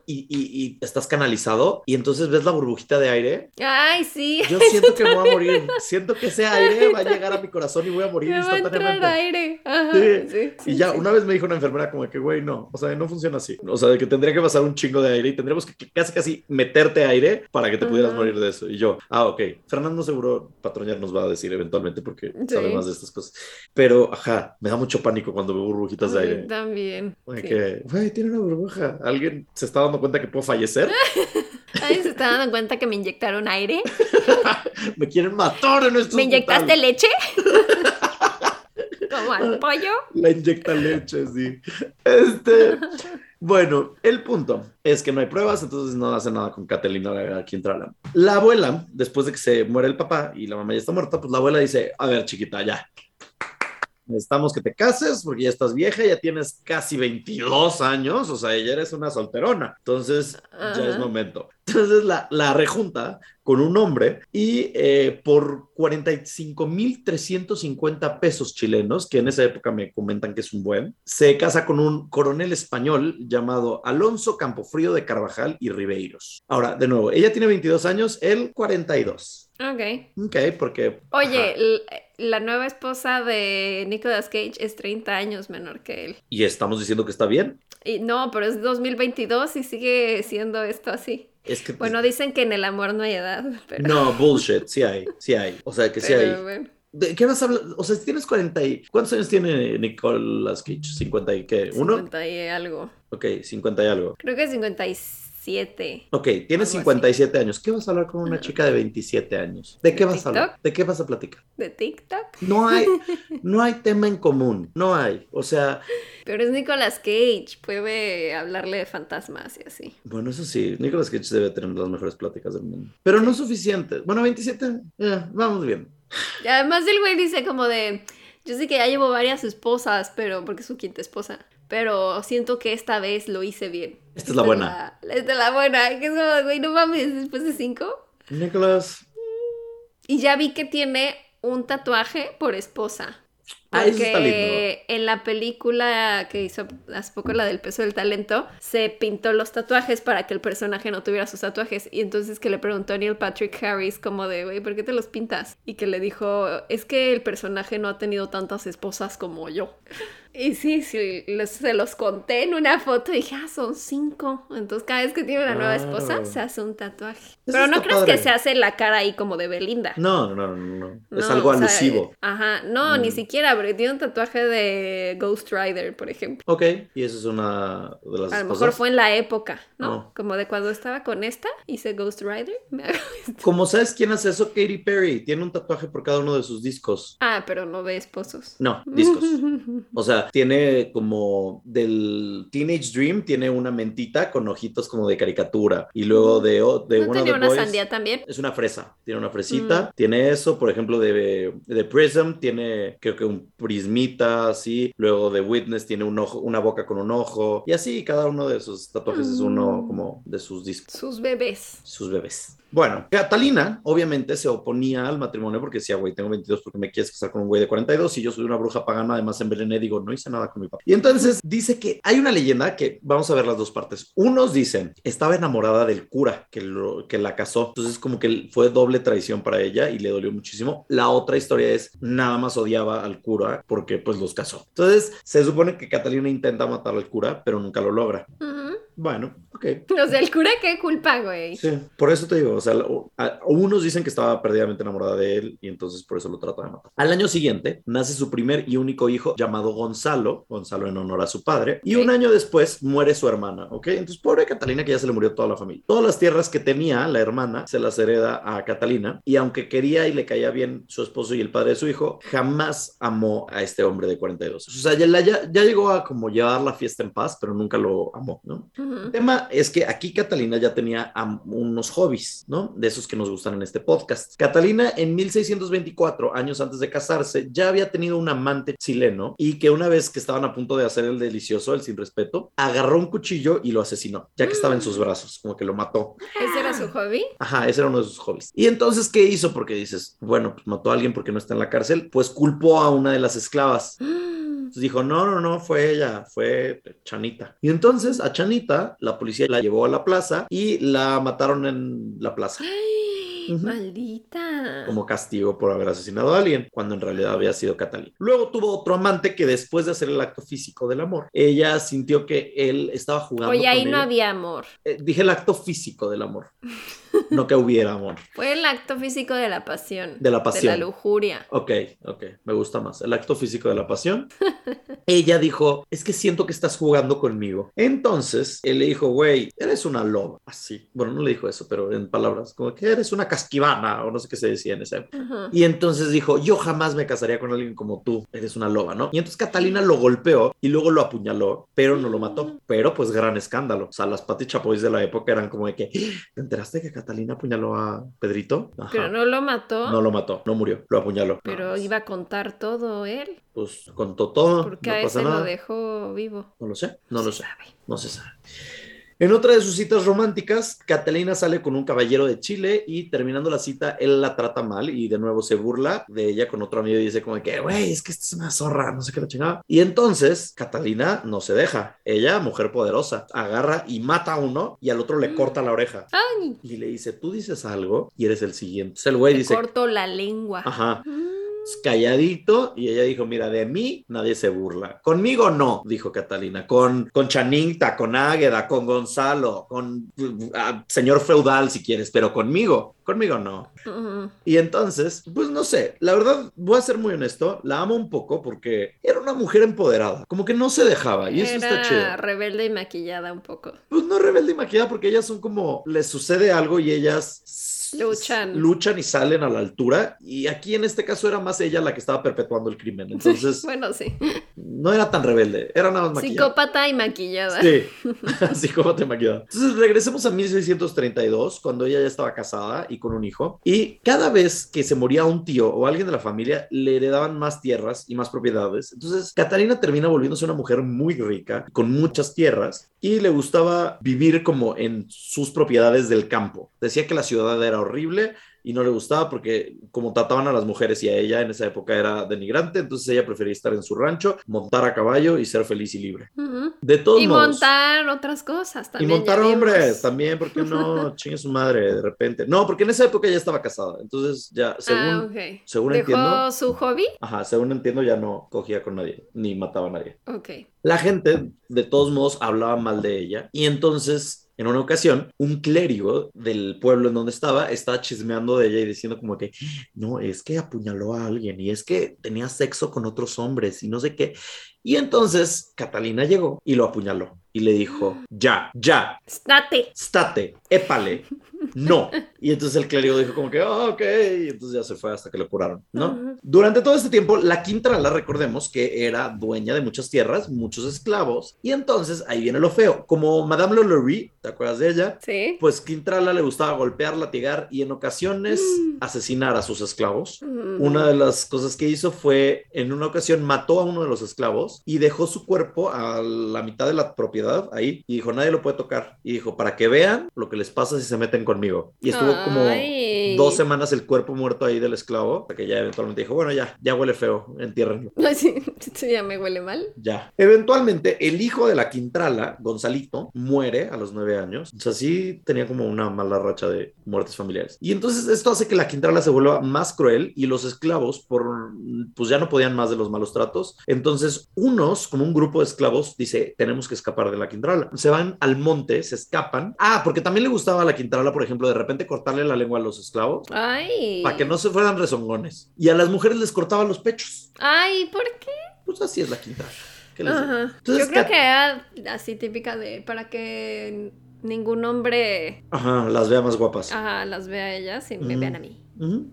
y, y- y estás canalizado y entonces ves la burbujita de aire Ay, sí. Yo siento que me voy a morir. Siento que ese aire va a llegar a mi corazón y voy a morir Me va a entrar instantáneamente. aire. Ajá, Sí. sí, sí, Y ya, una vez me dijo una enfermera como que, güey, no, o sea, no funciona así. O sea, de que tendría que pasar un chingo de aire y tendríamos que casi, casi meterte aire para que te pudieras Ajá. morir de eso. Y yo, ah, ok. Fernando seguro, patroñar nos va a decir eventualmente porque sabe más de estas cosas. Pero, ajá, me da mucho pánico cuando veo burbujitas de aire. También. Como sí. que, güey, tiene una burbuja. ¿Alguien se está dando cuenta que puedo fallecer? Ay, se está dando cuenta que me inyectaron aire. me quieren matar en estos ¿Me inyectaste leche? Como al pollo. La inyecta leche, sí. Este, bueno, el punto es que no hay pruebas, entonces no hace nada con Catalina aquí entra la. La abuela, después de que se muere el papá y la mamá ya está muerta, pues la abuela dice, a ver, chiquita, ya. Necesitamos que te cases porque ya estás vieja, ya tienes casi 22 años, o sea, ya eres una solterona. Entonces, ya es momento. Entonces la, la rejunta con un hombre y eh, por 45.350 pesos chilenos, que en esa época me comentan que es un buen, se casa con un coronel español llamado Alonso Campofrío de Carvajal y Ribeiros. Ahora, de nuevo, ella tiene 22 años, él 42. Ok. Ok, porque... Oye, la nueva esposa de Nicolas Cage es 30 años menor que él. Y estamos diciendo que está bien. Y no, pero es 2022 y sigue siendo esto así. Es que... Bueno, dicen que en el amor no hay edad, pero... no, bullshit, sí hay, sí hay. O sea, que sí pero hay. bueno. ¿De qué vas a hablar? O sea, si tienes 40 y... ¿Cuántos años tiene Nicolas Cage? ¿50 y qué? ¿Uno? 50 y algo. Ok, 50 y algo. Creo que 57. Ok, tienes Algo así. 57 años. ¿Qué vas a hablar con una chica de 27 años? ¿De qué ¿De vas a hablar? ¿De qué vas a platicar? ¿De TikTok? No hay, no hay tema en común. No hay. O sea, Pero es Nicolas Cage. Puede hablarle de fantasmas y así. bueno, eso sí, Nicolas Cage debe tener las mejores pláticas del mundo. Pero no suficiente. Bueno, 27, eh, vamos bien. Y además el güey dice como de, yo sé que ya llevo varias esposas, pero porque es su quinta esposa, pero siento que esta vez lo hice bien. Esta es la buena. la- esta es la buena, que es como, güey, no mames, después de cinco. Nicolas. Y ya vi que tiene un tatuaje por esposa. Ah, eso está Porque en la película que hizo hace poco, la del peso del talento, se pintó los tatuajes para que el personaje no tuviera sus tatuajes. Y entonces que le preguntó a Neil Patrick Harris como de, güey, ¿por qué te los pintas? Y que le dijo, es que el personaje no ha tenido tantas esposas como yo. Y sí, sí, los- se los conté en una foto y dije, ah, son cinco. Entonces cada vez que tiene una nueva esposa se hace un tatuaje. Eso Pero no crees padre. que se hace la cara ahí como de Belinda. No, no, no, no, no. Es algo sea, alusivo. Ajá, no, Mm. ni siquiera, porque tiene un tatuaje de Ghost Rider, por ejemplo. Ok, y esa es una de las A lo mejor fue en la época, ¿no? No. Como de cuando estaba con esta, hice Ghost Rider. me hago esto. Como sabes quién hace eso, Katy Perry. Tiene un tatuaje por cada uno de sus discos. Ah, pero no de esposos. No, discos. O sea, tiene como del Teenage Dream, tiene una mentita con ojitos como de caricatura. Y luego de, o- de ¿No the una Boys, sandía también? Es una fresa, tiene una Mm. fresita, tiene eso, por ejemplo, de, de Prism, tiene creo que un prismita, así, luego de Witness tiene un ojo, una boca con un ojo, y así cada uno de sus tatuajes es uno Mm. como de sus discos, Sus bebés. sus bebés. Bueno, Catalina obviamente se oponía al matrimonio porque decía, güey, tengo 22 porque me quieres casar con un güey de 42 y yo soy una bruja pagana, además envenené, digo, no hice nada con mi papá. Y entonces dice que hay una leyenda que vamos a ver las dos partes. Unos dicen, estaba enamorada del cura que, la casó, entonces como que fue doble traición para ella y le dolió muchísimo. La otra historia es, nada más odiaba al cura porque pues los casó. Entonces se supone que Catalina intenta matar al cura, pero nunca lo logra. Bueno, ok. O sea, el cura, qué culpa, güey. Sí, por eso te digo, o sea, unos dicen que estaba perdidamente enamorada de él y entonces por eso lo trata de matar. Al año siguiente nace su primer y único hijo llamado Gonzalo, Gonzalo en honor a su padre, y Ok. un año después muere su hermana, ¿ok? Entonces, pobre Catalina que ya se le murió toda la familia. Todas las tierras que tenía la hermana se las hereda a Catalina y aunque quería y le caía bien su esposo y el padre de su hijo, jamás amó a este hombre de 42. O sea, ya, ya, ya llegó a como llevar la fiesta en paz, pero nunca lo amó, ¿no? El tema es que aquí Catalina ya tenía unos hobbies, ¿no? De esos que nos gustan en este podcast. Catalina en 1624, años antes de casarse, ya había tenido un amante chileno y que una vez que estaban a punto de hacer el delicioso, el sin respeto, agarró un cuchillo y lo asesinó, ya que estaba en sus brazos, como que lo mató. ¿Ese era su hobby? Ajá, ese era uno de sus hobbies. Y entonces, ¿qué hizo? Porque dices, bueno, pues mató a alguien porque no está en la cárcel, pues culpó a una de las esclavas. Dijo, no, no, no, fue ella, fue Chanita. Y entonces a Chanita la policía la llevó a la plaza y la mataron en la plaza Ay, Maldita. como castigo por haber asesinado a alguien, cuando en realidad había sido Catalina. Luego tuvo otro amante que después de hacer el acto físico del amor, ella sintió que él estaba jugando. Oye, ahí con no ella. había amor. Eh, dije el acto físico del amor, no que hubiera amor. Fue el acto físico de la pasión. De la De pasión. la lujuria. Ok, ok, me gusta más. El acto físico de la pasión. Ella dijo, es que siento que estás jugando conmigo. Entonces, él le dijo, güey, eres una loba. Así. Bueno, no le dijo eso, pero en palabras, como que eres una casquivana o no sé qué se decía en esa época. Ajá. Y entonces dijo, yo jamás me casaría con alguien como tú, eres una loba, ¿no? Y entonces Catalina lo golpeó y luego lo apuñaló, pero no lo mató. Pero pues gran escándalo. O sea, las Pati Chapoys de la época eran como de que, ¿te enteraste que Catalina apuñaló a Pedrito? Ajá. Pero no lo mató. No lo mató, no murió, lo apuñaló. Pero iba a contar todo él. Pues contó todo, Porque no a pasa ese nada. lo dejó vivo. No lo sé, no lo sé, sabe. no se sabe. En otra de sus citas románticas, Catalina sale con un caballero de Chile y terminando la cita, él la trata mal y de nuevo se burla de ella con otro amigo y dice como que, güey, es que esta es una zorra, no sé qué la chingada. Y entonces Catalina no se deja. Ella, mujer poderosa, agarra y mata a uno y al otro le Mm. corta la oreja. Ay, Y le dice, tú dices algo y eres el siguiente. Entonces el güey dice, corto la lengua. ajá, Mm. Calladito y ella dijo, mira, de mí nadie se burla. Conmigo no, dijo Catalina. Con, con Chanita, con Águeda, con Gonzalo, con ah, señor feudal si quieres, pero conmigo, conmigo no. Ujú. Y entonces, pues no sé, la verdad voy a ser muy honesto, la amo un poco porque era una mujer empoderada, como que no se dejaba y eso está chido. Era rebelde y maquillada un poco. Pues no rebelde y maquillada porque ellas son como, les sucede algo y ellas Luchan. luchan y salen a la altura y aquí en este caso era más ella la que estaba perpetuando el crimen, entonces Bueno, sí. no era tan rebelde, era nada más maquillada. Psicópata y maquillada. Sí, psicópata y maquillada. Entonces regresemos a 1632, cuando ella ya estaba casada y con un hijo. Y cada vez que se moría un tío o alguien de la familia, le heredaban más tierras y más propiedades. Entonces, Catalina termina volviéndose una mujer muy rica, con muchas tierras, y le gustaba vivir como en sus propiedades del campo. Decía que la ciudad era horrible y no le gustaba porque como trataban a las mujeres y a ella en esa época era denigrante, entonces ella prefería estar en su rancho, montar a caballo y ser feliz y libre. Ujú. De todos Y modos. montar otras cosas Y también. montar ya vimos. hombres también, porque no chingue su madre de repente. No, porque en esa época ya estaba casada, entonces ya, según, ah, ok. según ¿Dejó entiendo, su hobby? ajá, según entiendo ya no cogía con nadie, ni mataba a nadie. Ok. La gente, de todos modos, hablaba mal de ella y entonces... En una ocasión, un clérigo del pueblo en donde estaba estaba chismeando de ella y diciendo como que, no, es que apuñaló a alguien y es que tenía sexo con otros hombres y no sé qué. Y entonces Catalina llegó y lo apuñaló y le dijo, ya, ya, Estate. state, épale, no. Y entonces el clérigo dijo como que, "Ah, ok, y entonces ya se fue hasta que lo curaron, ¿no? Durante todo este tiempo, la Quintrala, recordemos que era dueña de muchas tierras, muchos esclavos, y entonces ahí viene lo feo. Como Madame Lolorie, ¿te acuerdas de ella? Sí. Pues Quintrala le gustaba golpear, latigar y en ocasiones asesinar a sus esclavos. Mm. Una de las cosas que hizo fue, en una ocasión, mató a uno de los esclavos y dejó su cuerpo a la mitad de la propiedad ahí y dijo, nadie lo puede tocar. Y dijo, para que vean lo que les pasa si se meten conmigo. Y estuvo como Ay. dos semanas el cuerpo muerto ahí del esclavo, hasta que ya eventualmente dijo, bueno, ya, ya huele feo, entiérrenlo. Sí, sí, ya me huele mal. Ya. Eventualmente, el hijo de la Quintrala, Gonzalito, muere a los nueve años. O sea, sí tenía como una mala racha de muertes familiares. Y entonces esto hace que la Quintrala se vuelva más cruel y los esclavos, por, pues ya no podían más de los malos tratos. Entonces, unos, como un grupo de esclavos, dice, tenemos que escapar de la Quintrala. Se van al monte, se escapan. Ah, porque también le gustaba a la Quintrala, por ejemplo, de repente cortarle la lengua a los esclavos Ay. para que no se fueran rezongones. Y a las mujeres les cortaba los pechos. Ay, ¿por qué? Pues así es la Quintrala. ¿Qué les? Ajá. Entonces, Yo creo que era así típica de para que ningún hombre Ajá, las vea más guapas. ajá, las vea a ellas y me Mm. vean a mí.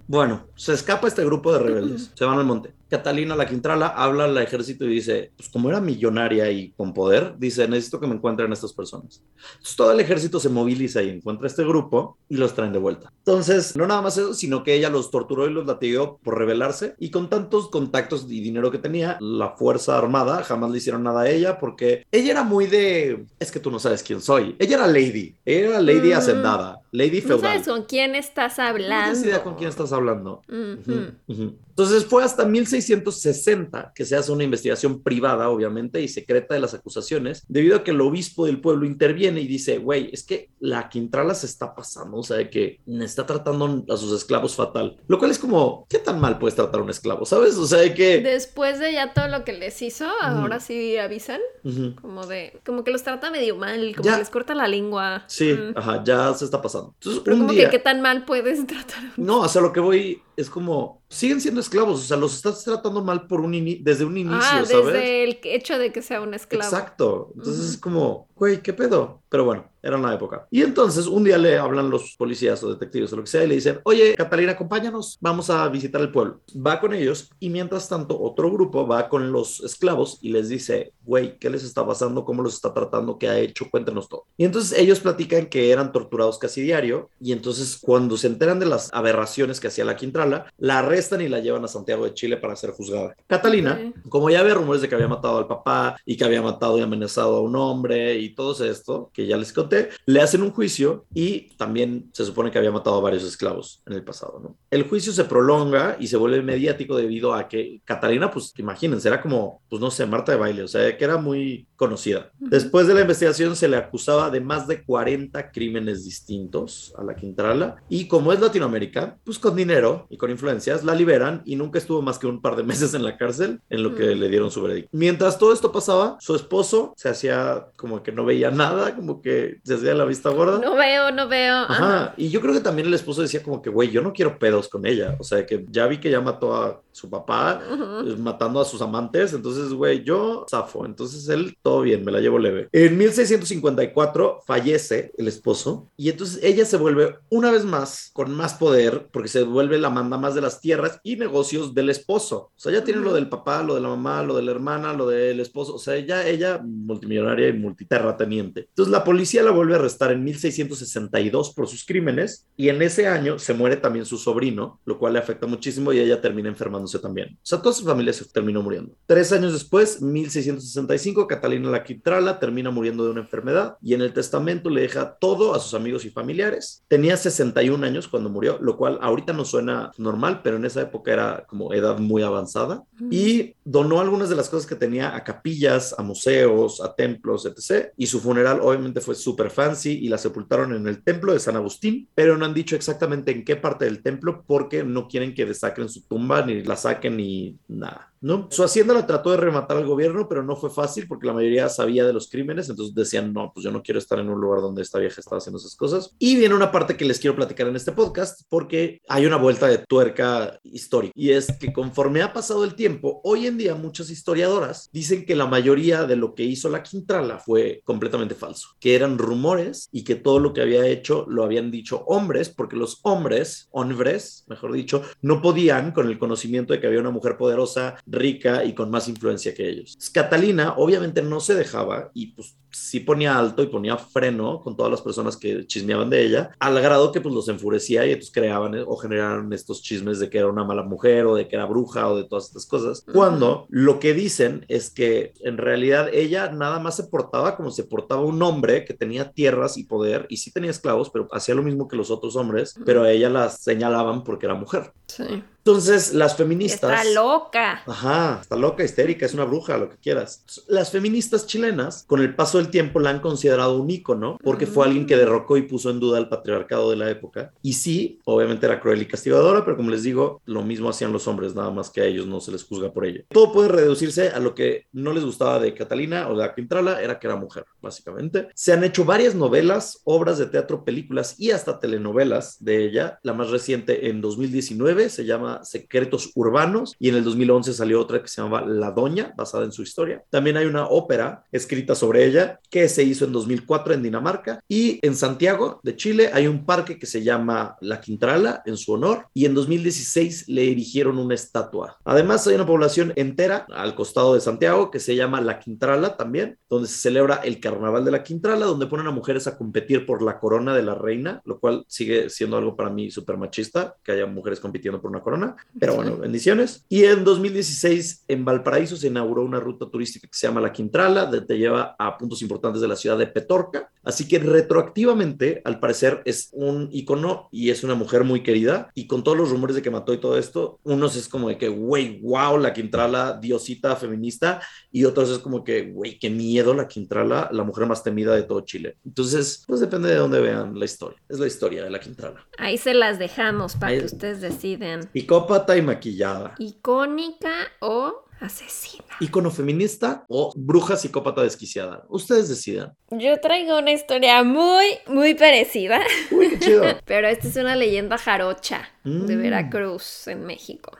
Bueno, se escapa este grupo de rebeldes, se van al monte. Catalina la Quintrala habla al ejército y dice, pues como era millonaria y con poder, dice, necesito que me encuentren estas personas. Entonces todo el ejército se moviliza y encuentra este grupo y los traen de vuelta. Entonces, no nada más eso, sino que ella los torturó y los latigó por rebelarse y con tantos contactos y dinero que tenía, la Fuerza Armada jamás le hicieron nada a ella porque ella era muy de, es que tú no sabes quién soy. Ella era lady, ella era lady Mm. hacendada, lady No feudal. sabes con quién estás No hablando. tienes idea con quién estás hablando. Ujú. Entonces fue hasta 1660 que se hace una investigación privada, obviamente, y secreta de las acusaciones, debido a que el obispo del pueblo interviene y dice, güey, es que la Quintrala se está pasando, o sea, de que está tratando a sus esclavos fatal. Lo cual es como, ¿qué tan mal puedes tratar a un esclavo, sabes? O sea, de que... Después de ya todo lo que les hizo, ahora sí avisan. Ujú. Como de, como que los trata medio mal, como Ya. que les corta la lengua. Sí, ajá, ya se está pasando. Entonces, Pero un como día... que qué tan mal puedes tratar. No, o sea, lo que voy es como, siguen siendo esclavos, o sea, los estás tratando mal por un desde un inicio, ah, ¿sabes? desde el hecho de que sea un esclavo. Exacto. Entonces es como, güey, ¿qué pedo? Pero bueno, era una época. Y entonces un día le hablan los policías o detectives o lo que sea y le dicen, oye, Catalina, acompáñanos, vamos a visitar el pueblo. Va con ellos y mientras tanto otro grupo va con los esclavos y les dice, güey, ¿qué les está pasando? ¿Cómo los está tratando? ¿Qué ha hecho? Cuéntenos todo. Y entonces ellos platican que eran torturados casi diario y entonces cuando se enteran de las aberraciones que hacía la Quintrala, la arrestan y la llevan a Santiago de Chile para ser juzgada. Catalina, Ok. como ya había rumores de que había matado al papá y que había matado y amenazado a un hombre y todo esto que ya les conté, le hacen un juicio y también se supone que había matado a varios esclavos en el pasado, ¿no? El juicio se prolonga y se vuelve mediático debido a que Catalina, pues imagínense, era como, pues no sé, Marta de baile, o sea, que era muy conocida. Después de la investigación se le acusaba de más de 40 crímenes distintos a la Quintrala y como es Latinoamérica, pues con dinero y con influencias la liberan y nunca estuvo más que un par de meses en la cárcel en lo que Mm. le dieron su veredicto. Mientras todo esto pasaba, su esposo se hacía como que no veía nada, como que se hacía la vista gorda. No veo, no veo. Ajá, Ajá. y yo creo que también el esposo decía como que, güey, yo no quiero pedos con ella, o sea, que ya vi que ya mató a su papá, eh, matando a sus amantes, entonces, güey, yo zafo, entonces él, todo bien, me la llevo leve. En 1654 fallece el esposo y entonces ella se vuelve una vez más con más poder porque se vuelve la manda más de las tierras y negocios del esposo. O sea, ya tiene lo del papá, lo de la mamá, lo de la hermana, lo del esposo, o sea, ella, ella multimillonaria y multiterra. Terrateniente. Entonces la policía la vuelve a arrestar en 1662 por sus crímenes y en ese año se muere también su sobrino, lo cual le afecta muchísimo y ella termina enfermándose también. O sea, toda su familia se terminó muriendo. Tres años después, 1665, Catalina la Quitrala termina muriendo de una enfermedad y en el testamento le deja todo a sus amigos y familiares. Tenía 61 años cuando murió, lo cual ahorita no suena normal, pero en esa época era como edad muy avanzada y donó algunas de las cosas que tenía a capillas, a museos, a templos, etc. Y su funeral obviamente fue súper fancy y la sepultaron en el templo de San Agustín, pero no han dicho exactamente en qué parte del templo porque no quieren que desacren su tumba ni la saquen ni nada. Su hacienda la trató de rematar al gobierno, pero no fue fácil porque la mayoría sabía de los crímenes, entonces decían, no, pues yo no quiero estar en un lugar donde esta vieja estaba haciendo esas cosas. Y viene una parte que les quiero platicar en este podcast porque hay una vuelta de tuerca histórica y es que conforme ha pasado el tiempo, hoy en día muchas historiadoras dicen que la mayoría de lo que hizo la Quintrala fue completamente falso, que eran rumores y que todo lo que había hecho lo habían dicho hombres, porque los hombres, hombres, mejor dicho, no podían con el conocimiento de que había una mujer poderosa rica y con más influencia que ellos. Catalina obviamente no se dejaba y pues sí ponía alto y ponía freno con todas las personas que chismeaban de ella, al grado que pues los enfurecía y entonces creaban o generaron estos chismes de que era una mala mujer o de que era bruja o de todas estas cosas. Cuando lo que dicen es que en realidad ella nada más se portaba como se portaba un hombre que tenía tierras y poder y sí tenía esclavos, pero hacía lo mismo que los otros hombres, pero a ella la señalaban porque era mujer. Sí. Entonces, las feministas. Está loca. Ajá, está loca, histérica, es una bruja, lo que quieras. Las feministas chilenas, con el paso del tiempo, la han considerado un ícono porque fue alguien que derrocó y puso en duda el patriarcado de la época. Y sí, obviamente era cruel y castigadora, pero como les digo, lo mismo hacían los hombres, nada más que a ellos no se les juzga por ello. Todo puede reducirse a lo que no les gustaba de Catalina o de Aquintrala, era que era mujer, básicamente. Se han hecho varias novelas, obras de teatro, películas y hasta telenovelas de ella. La más reciente en 2019 se llama Secretos Urbanos y en el 2011 salió otra que se llama La Doña, basada en su historia. También hay una ópera escrita sobre ella que se hizo en 2004 en Dinamarca y en Santiago de Chile hay un parque que se llama La Quintrala en su honor y en 2016 le erigieron una estatua. Además hay una población entera al costado de Santiago que se llama La Quintrala también, donde se celebra el Carnaval de la Quintrala, donde ponen a mujeres a competir por la corona de la reina, lo cual sigue siendo algo para mí súper machista, que haya mujeres compitiendo por una corona pero bueno, bendiciones. Y en 2016 en Valparaíso se inauguró una ruta turística que se llama La Quintrala, que te lleva a puntos importantes de la ciudad de Petorca. Así que retroactivamente, al parecer, es un icono y es una mujer muy querida. Y con todos los rumores de que mató y todo esto, unos es como de que, güey, wow, La Quintrala, diosita feminista. Y otros es como que, güey, qué miedo La Quintrala, la mujer más temida de todo Chile. Entonces, pues depende de dónde vean la historia. Es la historia de La Quintrala. Ahí se las dejamos para que ustedes deciden. Psicópata y maquillada. Icónica o asesina. Icono feminista o bruja psicópata desquiciada. Ustedes decidan. Yo traigo una historia muy, muy parecida. Uy, qué chido. Pero esta es una leyenda jarocha de Mm. Veracruz, en México.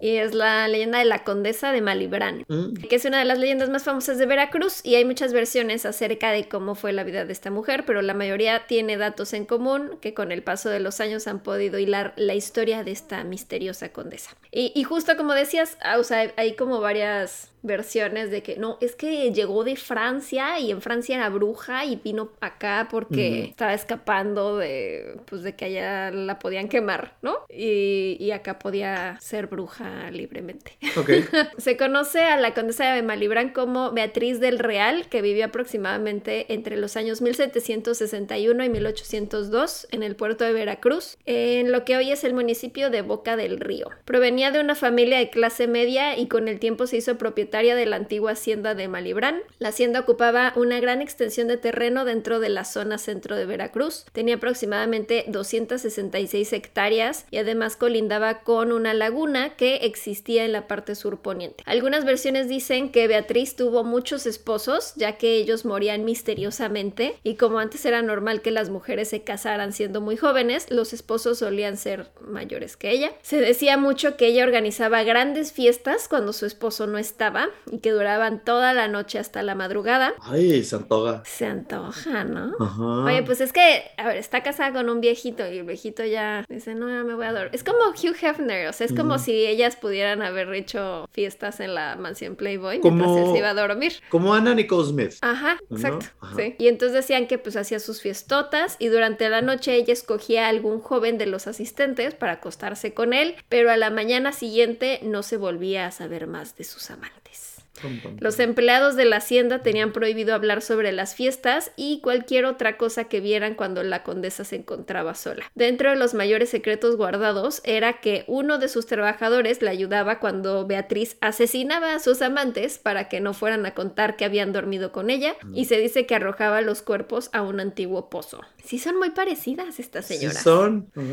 Y es la leyenda de la condesa de Malibrán, Mm. que es una de las leyendas más famosas de Veracruz y hay muchas versiones acerca de cómo fue la vida de esta mujer, pero la mayoría tiene datos en común que con el paso de los años han podido hilar la historia de esta misteriosa condesa. Y, y justo como decías, ah, o sea, hay como varias versiones de que no, es que llegó de Francia y en Francia era bruja y vino acá porque Ujú. estaba escapando de, pues de que allá la podían quemar, ¿no? Y, y acá podía ser bruja libremente. Ok. Se conoce a la condesa de Malibrán como Beatriz del Real, que vivió aproximadamente entre los años 1761 y 1802 en el puerto de Veracruz, en lo que hoy es el municipio de Boca del Río. Provenía de una familia de clase media y con el tiempo se hizo propietaria de la antigua hacienda de Malibrán. La hacienda ocupaba una gran extensión de terreno dentro de la zona centro de Veracruz. Tenía aproximadamente 266 hectáreas y además colindaba con una laguna que existía en la parte surponiente. Algunas versiones dicen que Beatriz tuvo muchos esposos, ya que ellos morían misteriosamente y como antes era normal que las mujeres se casaran siendo muy jóvenes, los esposos solían ser mayores que ella. Se decía mucho que ella organizaba grandes fiestas cuando su esposo no estaba y que duraban toda la noche hasta la madrugada. Ay, se antoja. Se antoja, ¿no? Ajá. Oye, pues es que, a ver, está casada con un viejito y el viejito ya dice, no, ya me voy a dormir. Es como Hugh Hefner, o sea, es como si ellas pudieran haber hecho fiestas en la mansión Playboy Como- mientras él se iba a dormir. Como Anna Nicole Smith. Ajá, ¿No? exacto. Ajá. Sí. Y entonces decían que pues hacía sus fiestotas y durante la noche ella escogía a algún joven de los asistentes para acostarse con él, pero a la mañana siguiente no se volvía a saber más de sus amantes. Los empleados de la hacienda tenían prohibido hablar sobre las fiestas y cualquier otra cosa que vieran cuando la condesa se encontraba sola. Dentro de los mayores secretos guardados era que uno de sus trabajadores le ayudaba cuando Beatriz asesinaba a sus amantes para que no fueran a contar que habían dormido con ella y se dice que arrojaba los cuerpos a un antiguo pozo. Sí son muy parecidas estas Sí señoras. son. Ajá.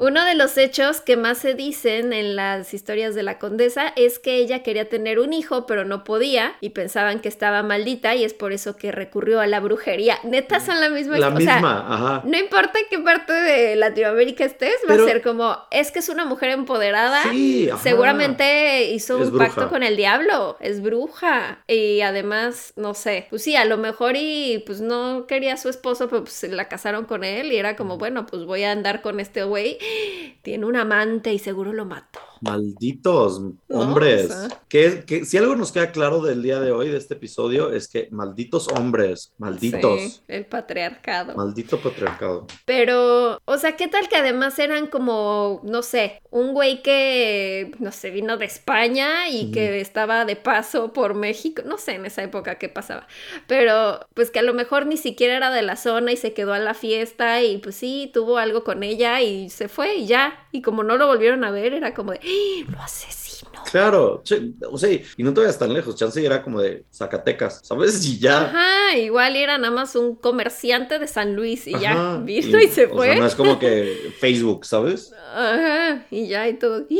Uno de los hechos que más se dicen en las historias de la condesa es que ella quería tener un hijo, pero no podía y pensaban que estaba maldita y es por eso que recurrió a la brujería. Neta son la misma La o sea, ajá. no importa qué parte de Latinoamérica estés, va a ser como, es que es una mujer empoderada. Sí, ajá. Seguramente hizo Es un pacto con el diablo, es bruja. Y además, no sé, pues sí, a lo mejor y pues no quería a su esposo, pero pues se la casaron con él y era como, bueno, pues voy a andar con este güey. Tiene un amante y seguro lo mató. Malditos hombres. o sea. que, que si algo nos queda claro del día de hoy, de este episodio, es que malditos hombres, malditos. Sí, el patriarcado. Maldito patriarcado. Pero, o sea, ¿qué tal que además eran como, no sé, un güey que, no sé, vino de España y que estaba de paso por México? No sé en esa época qué pasaba. Pero, pues que a lo mejor ni siquiera era de la zona y se quedó a la fiesta y pues sí, tuvo algo con ella y se fue y ya. Y como no lo volvieron a ver, era como de, ¡Ah! lo asesinó. Claro, che, o sea, y no te vayas tan lejos, chance era como de Zacatecas, ¿sabes? Y ya. Ajá, igual era nada más un comerciante de San Luis y ya Ajá, vino y, se o fue. sea, no es como que Facebook, ¿sabes? Ajá, y ya y todo. ¡ih!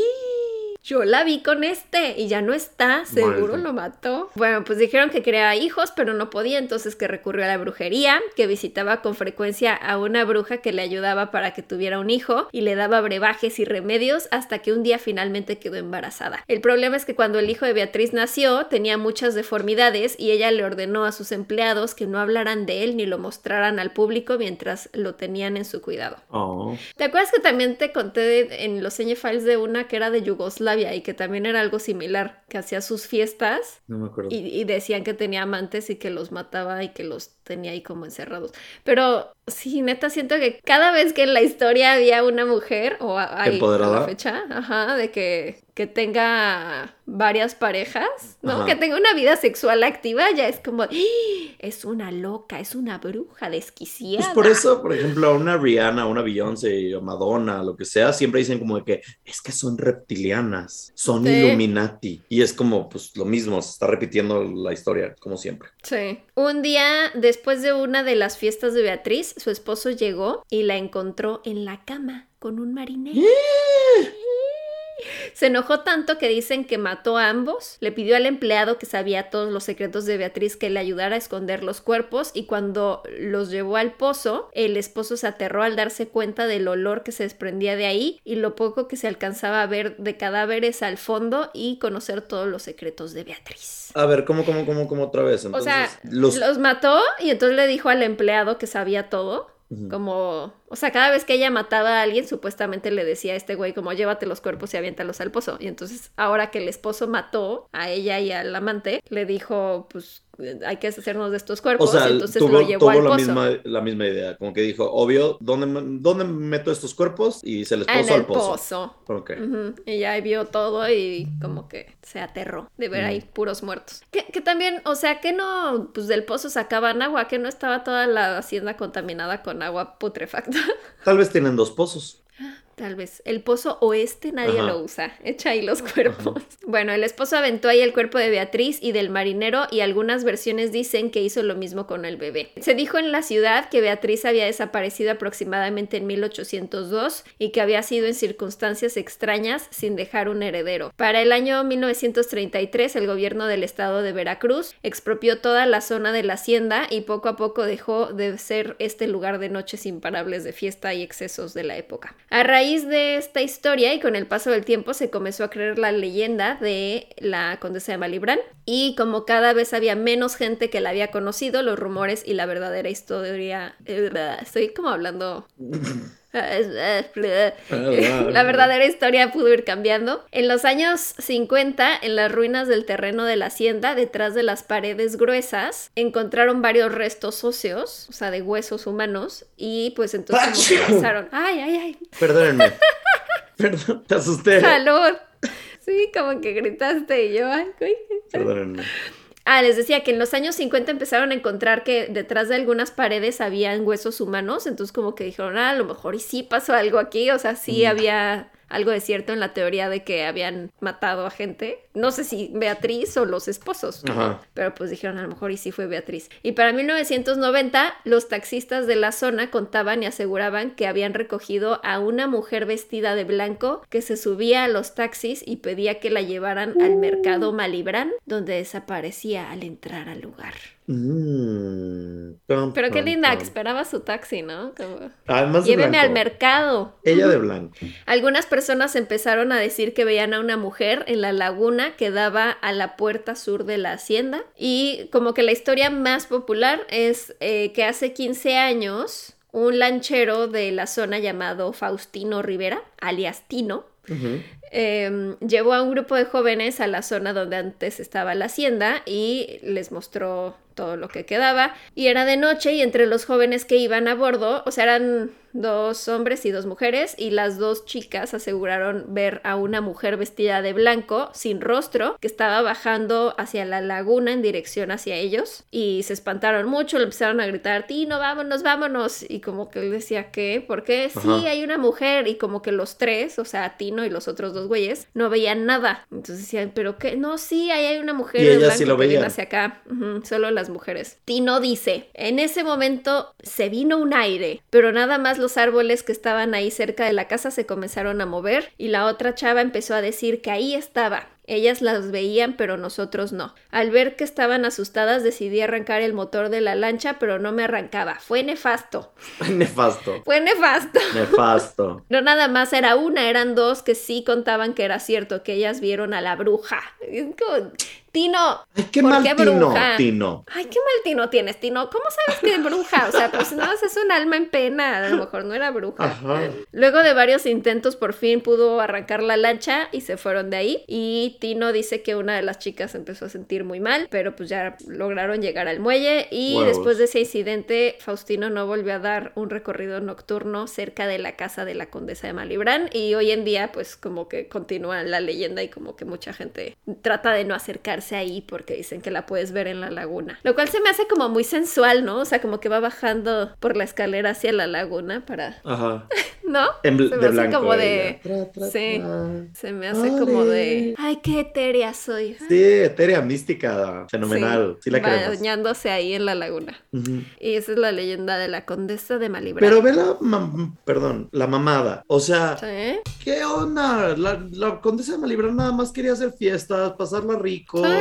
Yo la vi con este y ya no está, seguro lo mató. Bueno, pues dijeron que quería hijos, pero no podía, entonces que recurrió a la brujería, que visitaba con frecuencia a una bruja que le ayudaba para que tuviera un hijo y le daba brebajes y remedios hasta que un día finalmente quedó embarazada. El problema es que cuando el hijo de Beatriz nació tenía muchas deformidades y ella le ordenó a sus empleados que no hablaran de él ni lo mostraran al público mientras lo tenían en su cuidado. Oh, ¿Te acuerdas que también te conté en los Files de una que era de Yugoslavia y que también era algo similar, que hacía sus fiestas no me acuerdo. y, y decían que tenía amantes y que los mataba y que los tenía ahí como encerrados? Pero sí, neta, siento que cada vez que en la historia había una mujer o a- hay a la fecha, ajá, de que, que tenga varias parejas, ¿no? Ajá. Que tenga una vida sexual activa, ya es como, ¡Ah! es una loca, es una bruja desquiciada. Pues por eso, por ejemplo, una Rihanna, una Beyoncé, Madonna, lo que sea, siempre dicen como de que es que son reptilianas, son Sí. Illuminati. Y es como, pues lo mismo, se está repitiendo la historia, como siempre. Sí. Un día después de una de las fiestas de Beatriz, su esposo llegó y la encontró en la cama con un marinero. Se enojó tanto que dicen que mató a ambos, le pidió al empleado que sabía todos los secretos de Beatriz que le ayudara a esconder los cuerpos y cuando los llevó al pozo, el esposo se aterró al darse cuenta del olor que se desprendía de ahí y lo poco que se alcanzaba a ver de cadáveres al fondo y conocer todos los secretos de Beatriz. A ver, ¿cómo, cómo, cómo, cómo otra vez? O sea, los... los... mató y entonces le dijo al empleado que sabía todo. Como, o sea, cada vez que ella mataba a alguien, supuestamente le decía a este güey como llévate los cuerpos y aviéntalos al pozo. Y entonces, ahora que el esposo mató a ella y al amante, le dijo, pues eh, hay que deshacernos de estos O cuerpos. sea, y entonces tuvo, lo llevó tuvo al la, pozo. misma, la misma idea, como que dijo, obvio, ¿dónde, ¿dónde meto estos cuerpos? Y se les Ah, en puso el al pozo. pozo. Ok. Ujú, Y ya vio todo y como que se aterró de ver Mm. ahí puros muertos. Que, que también, o sea, que no, pues del pozo sacaban agua, que no estaba toda la hacienda contaminada con agua putrefacta. Tal vez tienen dos pozos. Tal vez. El pozo oeste nadie Ajá. lo usa. Echa ahí los cuerpos. Bueno, el esposo aventó ahí el cuerpo de Beatriz y del marinero y algunas versiones dicen que hizo lo mismo con el bebé. Se dijo en la ciudad que Beatriz había desaparecido aproximadamente en 1802 y que había sido en circunstancias extrañas sin dejar un heredero. Para el año 1933 el gobierno del estado de Veracruz expropió toda la zona de la hacienda y poco a poco dejó de ser este lugar de noches imparables de fiesta y excesos de la época. A raíz de esta historia y con el paso del tiempo se comenzó a creer la leyenda de la condesa de Malibran y como cada vez había menos gente que la había conocido, los rumores y la verdadera historia... Estoy como hablando... La verdadera historia pudo ir cambiando. En los años 50, en las ruinas del terreno de la hacienda, detrás de las paredes gruesas, encontraron varios restos óseos, o sea, de huesos humanos, y pues entonces como pensaron, ay, ay, ay. Perdónenme. Perdón, te asusté. Salud. Sí, como que gritaste y yo, ay, ay. Perdónenme. Ah, les decía que en los años 50 empezaron a encontrar que detrás de algunas paredes habían huesos humanos, entonces como que dijeron, ah, a lo mejor y sí pasó algo aquí, o sea, sí había algo de cierto en la teoría de que habían matado a gente. No sé si Beatriz o los esposos, Ajá. pero pues dijeron a lo mejor y sí fue Beatriz. Y para 1990 los taxistas de la zona contaban y aseguraban que habían recogido a una mujer vestida de blanco que se subía a los taxis y pedía que la llevaran al mercado Malibran, donde desaparecía al entrar al lugar. Mm, pam, Pero qué pam, linda, pam. que esperaba su taxi, ¿no? Como, Además de Lléveme al mercado. Ella de blanco. Algunas personas empezaron a decir que veían a una mujer en la laguna que daba a la puerta sur de la hacienda. Y como que la historia más popular es eh, que hace 15 años un lanchero de la zona llamado Faustino Rivera, alias Tino, eh, llevó a un grupo de jóvenes a la zona donde antes estaba la hacienda y les mostró todo lo que quedaba. Y era de noche y entre los jóvenes que iban a bordo, o sea, eran dos hombres y dos mujeres y las dos chicas aseguraron ver a una mujer vestida de blanco, sin rostro, que estaba bajando hacia la laguna en dirección hacia ellos y se espantaron mucho, le empezaron a gritar, Tino, vámonos, vámonos. Y como que él decía, ¿qué? ¿Por qué? Sí, Ajá. hay una mujer y como que los tres, o sea, Tino y los otros dos güeyes, no veían nada. Entonces decían, ¿pero qué? No, sí, ahí hay una mujer Y de blanco sí lo que viene hacia acá. Ujú, solo las mujeres. Tino dice, en ese momento se vino un aire, pero nada más los árboles que estaban ahí cerca de la casa se comenzaron a mover y la otra chava empezó a decir que ahí estaba. Ellas las veían, pero nosotros no. Al ver que estaban asustadas, decidí arrancar el motor de la lancha, pero no me arrancaba. Fue nefasto. Nefasto. Fue nefasto. Nefasto. No nada más era una, eran dos que sí contaban que era cierto, que ellas vieron a la bruja. Es como, Tino, Ay, qué ¿por mal qué tino, bruja? Tino. Ay, qué mal tino tienes, Tino. ¿Cómo sabes que es bruja? O sea, pues no, es un alma en pena. A lo mejor no era bruja. Ajá. Luego de varios intentos, por fin pudo arrancar la lancha y se fueron de ahí. Y Tino dice que una de las chicas empezó a sentir muy mal, pero pues ya lograron llegar al muelle. Y Huevos. después de ese incidente, Faustino no volvió a dar un recorrido nocturno cerca de la casa de la condesa de Malibran. Y hoy en día, pues como que continúa la leyenda y como que mucha gente trata de no acercarse ahí porque dicen que la puedes ver en la laguna. Lo cual se me hace como muy sensual, ¿no? O sea, como que va bajando por la escalera hacia la laguna para... Ajá. ¿No? En bl- se me de hace blanco. como de... Tra, tra, Sí. tra. Se me hace como de... Ay, qué etérea soy. Sí, etérea mística. Fenomenal. Sí, la queremos. Bañándose ahí en la laguna. Y esa es la leyenda de la condesa de Malibran. Pero ve la, perdón, la mamada. O sea, ¿Sí? ¿qué onda? La, la condesa de Malibran nada más quería hacer fiestas, pasarla rico. Sí.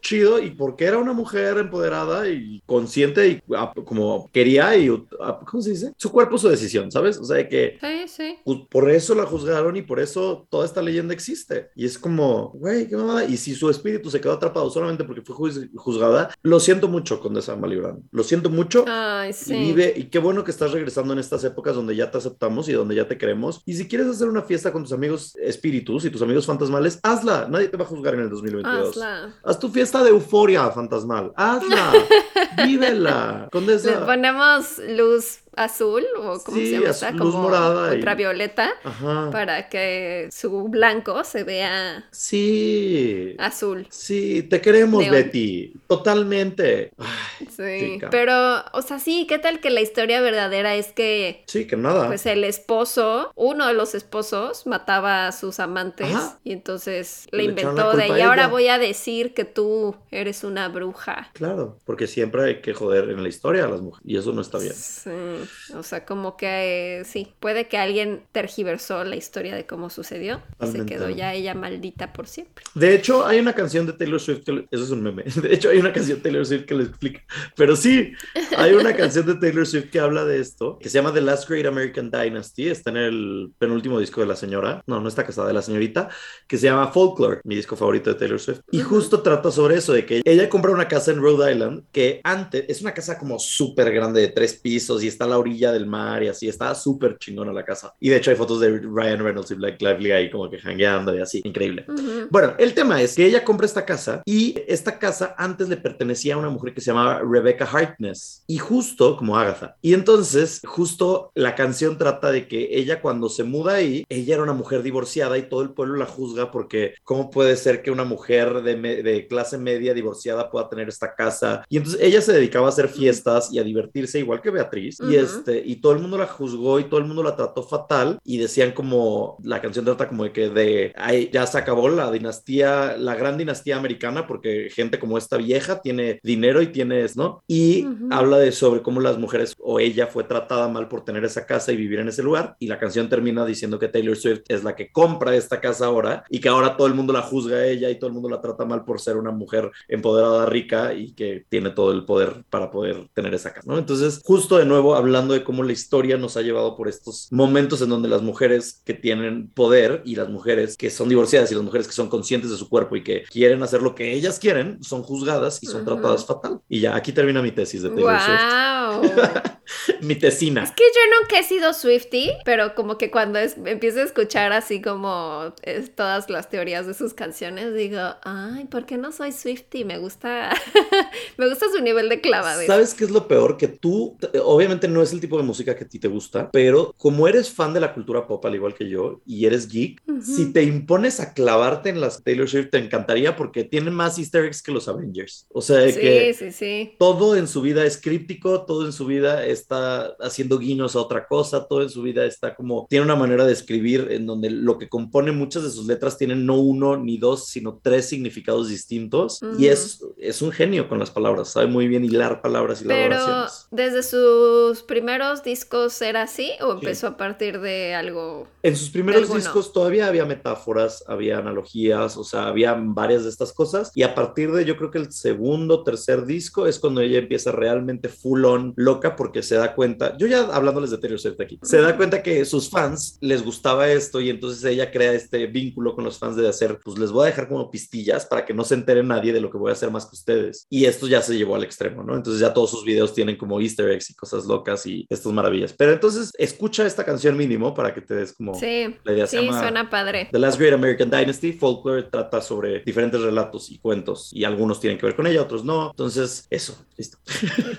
Chido, y porque era una mujer empoderada y consciente y ah, como quería y, ah, ¿cómo se dice? Su cuerpo, su decisión, ¿sabes? O sea, que Sí, sí. pues, por eso la juzgaron y por eso toda esta leyenda existe. Y es como, güey, qué mamada. Y si su espíritu se quedó atrapado solamente porque fue juz- juzgada, lo siento mucho, Condesa Malibran. Lo siento mucho. Ay, sí. Y vive, y qué bueno que estás regresando en estas épocas donde ya te aceptamos y donde ya te queremos. Y si quieres hacer una fiesta con tus amigos espíritus y tus amigos fantasmales, hazla. Nadie te va a juzgar en el 2022. Hazla. Haz tu fiesta de euforia fantasmal. Hazla. Vívela. Le Condesa. ponemos luz azul o como Sí, se llama azul, como morada y- ultravioleta Ajá. para que su blanco se vea Sí. azul. Sí, te queremos. Betty. Totalmente. Ay, Sí, Chica. pero, o sea, sí, ¿qué tal que la historia verdadera es que sí, que nada. pues el esposo, uno de los esposos, mataba a sus amantes Ajá. y entonces le inventó de y ahora ella". voy a decir que tú eres una bruja. Claro, porque siempre hay que joder en la historia a las mujeres y eso no está bien. Sí. Ujú. O sea, como que eh, sí, puede que alguien tergiversó la historia de cómo sucedió y se Totalmente. quedó ya ella maldita por siempre. De hecho, hay una canción de Taylor Swift que... Eso es un meme. De hecho, hay una canción de Taylor Swift que lo explica. Pero sí, hay una canción de Taylor Swift que habla de esto, que se llama The Last Great American Dynasty. Está en el penúltimo disco de la señora. No, no está casada de la señorita. Que se llama Folklore, mi disco favorito de Taylor Swift. Y justo trata sobre eso, de que ella compra una casa en Rhode Island, que antes es una casa como súper grande de tres pisos y está la orilla del mar y así. Está súper chingona la casa. Y de hecho hay fotos de Ryan Reynolds y Blake Lively ahí como que hangueando y así. Increíble. Ujú. Bueno, el tema es que ella compra esta casa y esta casa antes le pertenecía a una mujer que se llamaba Rebecca Harkness y justo como Agatha. Y entonces, justo la canción trata de que ella cuando se muda ahí, ella era una mujer divorciada y todo el pueblo la juzga porque cómo puede ser que una mujer de, clase media divorciada pueda tener esta casa. Y entonces ella se dedicaba a hacer fiestas y a divertirse igual que Beatriz y. este y todo el mundo la juzgó y todo el mundo la trató fatal y decían como la canción trata como de que de ay, ya se acabó la dinastía, la gran dinastía americana porque gente como esta vieja tiene dinero y tienes, ¿no? Y Ujú. habla de sobre cómo las mujeres o ella fue tratada mal por tener esa casa y vivir en ese lugar y la canción termina diciendo que Taylor Swift es la que compra esta casa ahora y que ahora todo el mundo la juzga a ella y todo el mundo la trata mal por ser una mujer empoderada, rica y que tiene todo el poder para poder tener esa casa, ¿no? Entonces, justo de nuevo hablando de cómo la historia nos ha llevado por estos momentos en donde las mujeres que tienen poder y las mujeres que son divorciadas y las mujeres que son conscientes de su cuerpo y que quieren hacer lo que ellas quieren son juzgadas y son tratadas fatal. Y ya, aquí termina mi tesis de Taylor mi tesina. Es que yo nunca he sido Swifty, pero como que cuando es- empiezo a escuchar así como es, todas las teorías de sus canciones, digo, ay, ¿por qué no soy Swifty? Me gusta, me gusta su nivel de clavadez. ¿Sabes qué es lo peor? Que tú, obviamente no es el tipo de música que a ti te gusta, pero como eres fan de la cultura pop, al igual que yo, y eres geek, Ujú. si te impones a clavarte en las Taylor Swift, te encantaría porque tienen más easter eggs que los Avengers. O sea, Sí, que sí, sí. todo en su vida es críptico, todo en su vida está haciendo guiños a otra cosa, todo en su vida está como, tiene una manera de escribir en donde lo que compone muchas de sus letras tienen no uno ni dos, sino tres significados distintos. Y Ujú. es, es un genio con las palabras, sabe muy bien hilar palabras y Pero desde sus primeros discos era así o empezó a partir de algo. En sus primeros discos todavía había metáforas, había analogías, o sea, había varias de estas cosas. Y a partir de yo creo que el segundo, tercer disco es cuando ella empieza realmente full on loca porque se da cuenta, yo ya hablándoles de Taylor Swift aquí, se da cuenta que sus fans les gustaba esto y entonces ella crea este vínculo con los fans de hacer, pues les voy a dejar como pistillas para que no se entere nadie de lo que voy a hacer más que ustedes. Y esto ya se llevó al extremo, ¿no? Entonces ya todos sus videos tienen como easter eggs y cosas locas y estas maravillas. Pero entonces escucha esta canción mínimo para que te des como... Sí, La idea se sí, llama- suena padre. The Last Great American Dynasty, Folklore trata sobre diferentes relatos y cuentos y algunos tienen que ver con ella, otros no. Entonces, eso, listo.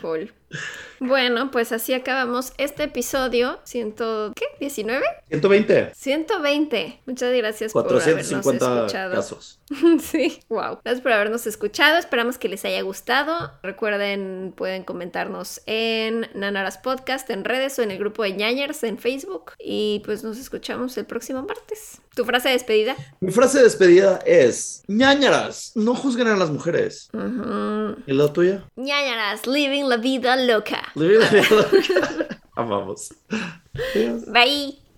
Cool. Bueno, pues así acabamos este episodio. Ciento, ¿Qué? ¿19? 120, 120. Muchas gracias por habernos 450 escuchado. casos. Sí, wow. Gracias por habernos escuchado. Esperamos que les haya gustado. Recuerden, pueden comentarnos en Nanaras Podcast, en redes o en el grupo de Ñañers en Facebook. Y pues nos escuchamos el próximo martes. ¿Tu frase de despedida? Mi frase de despedida es: ñañaras, no juzguen a las mujeres. Ujú. ¿Y la tuya? Ñañaras, living la vida loca. Amamos. Adiós. Bye.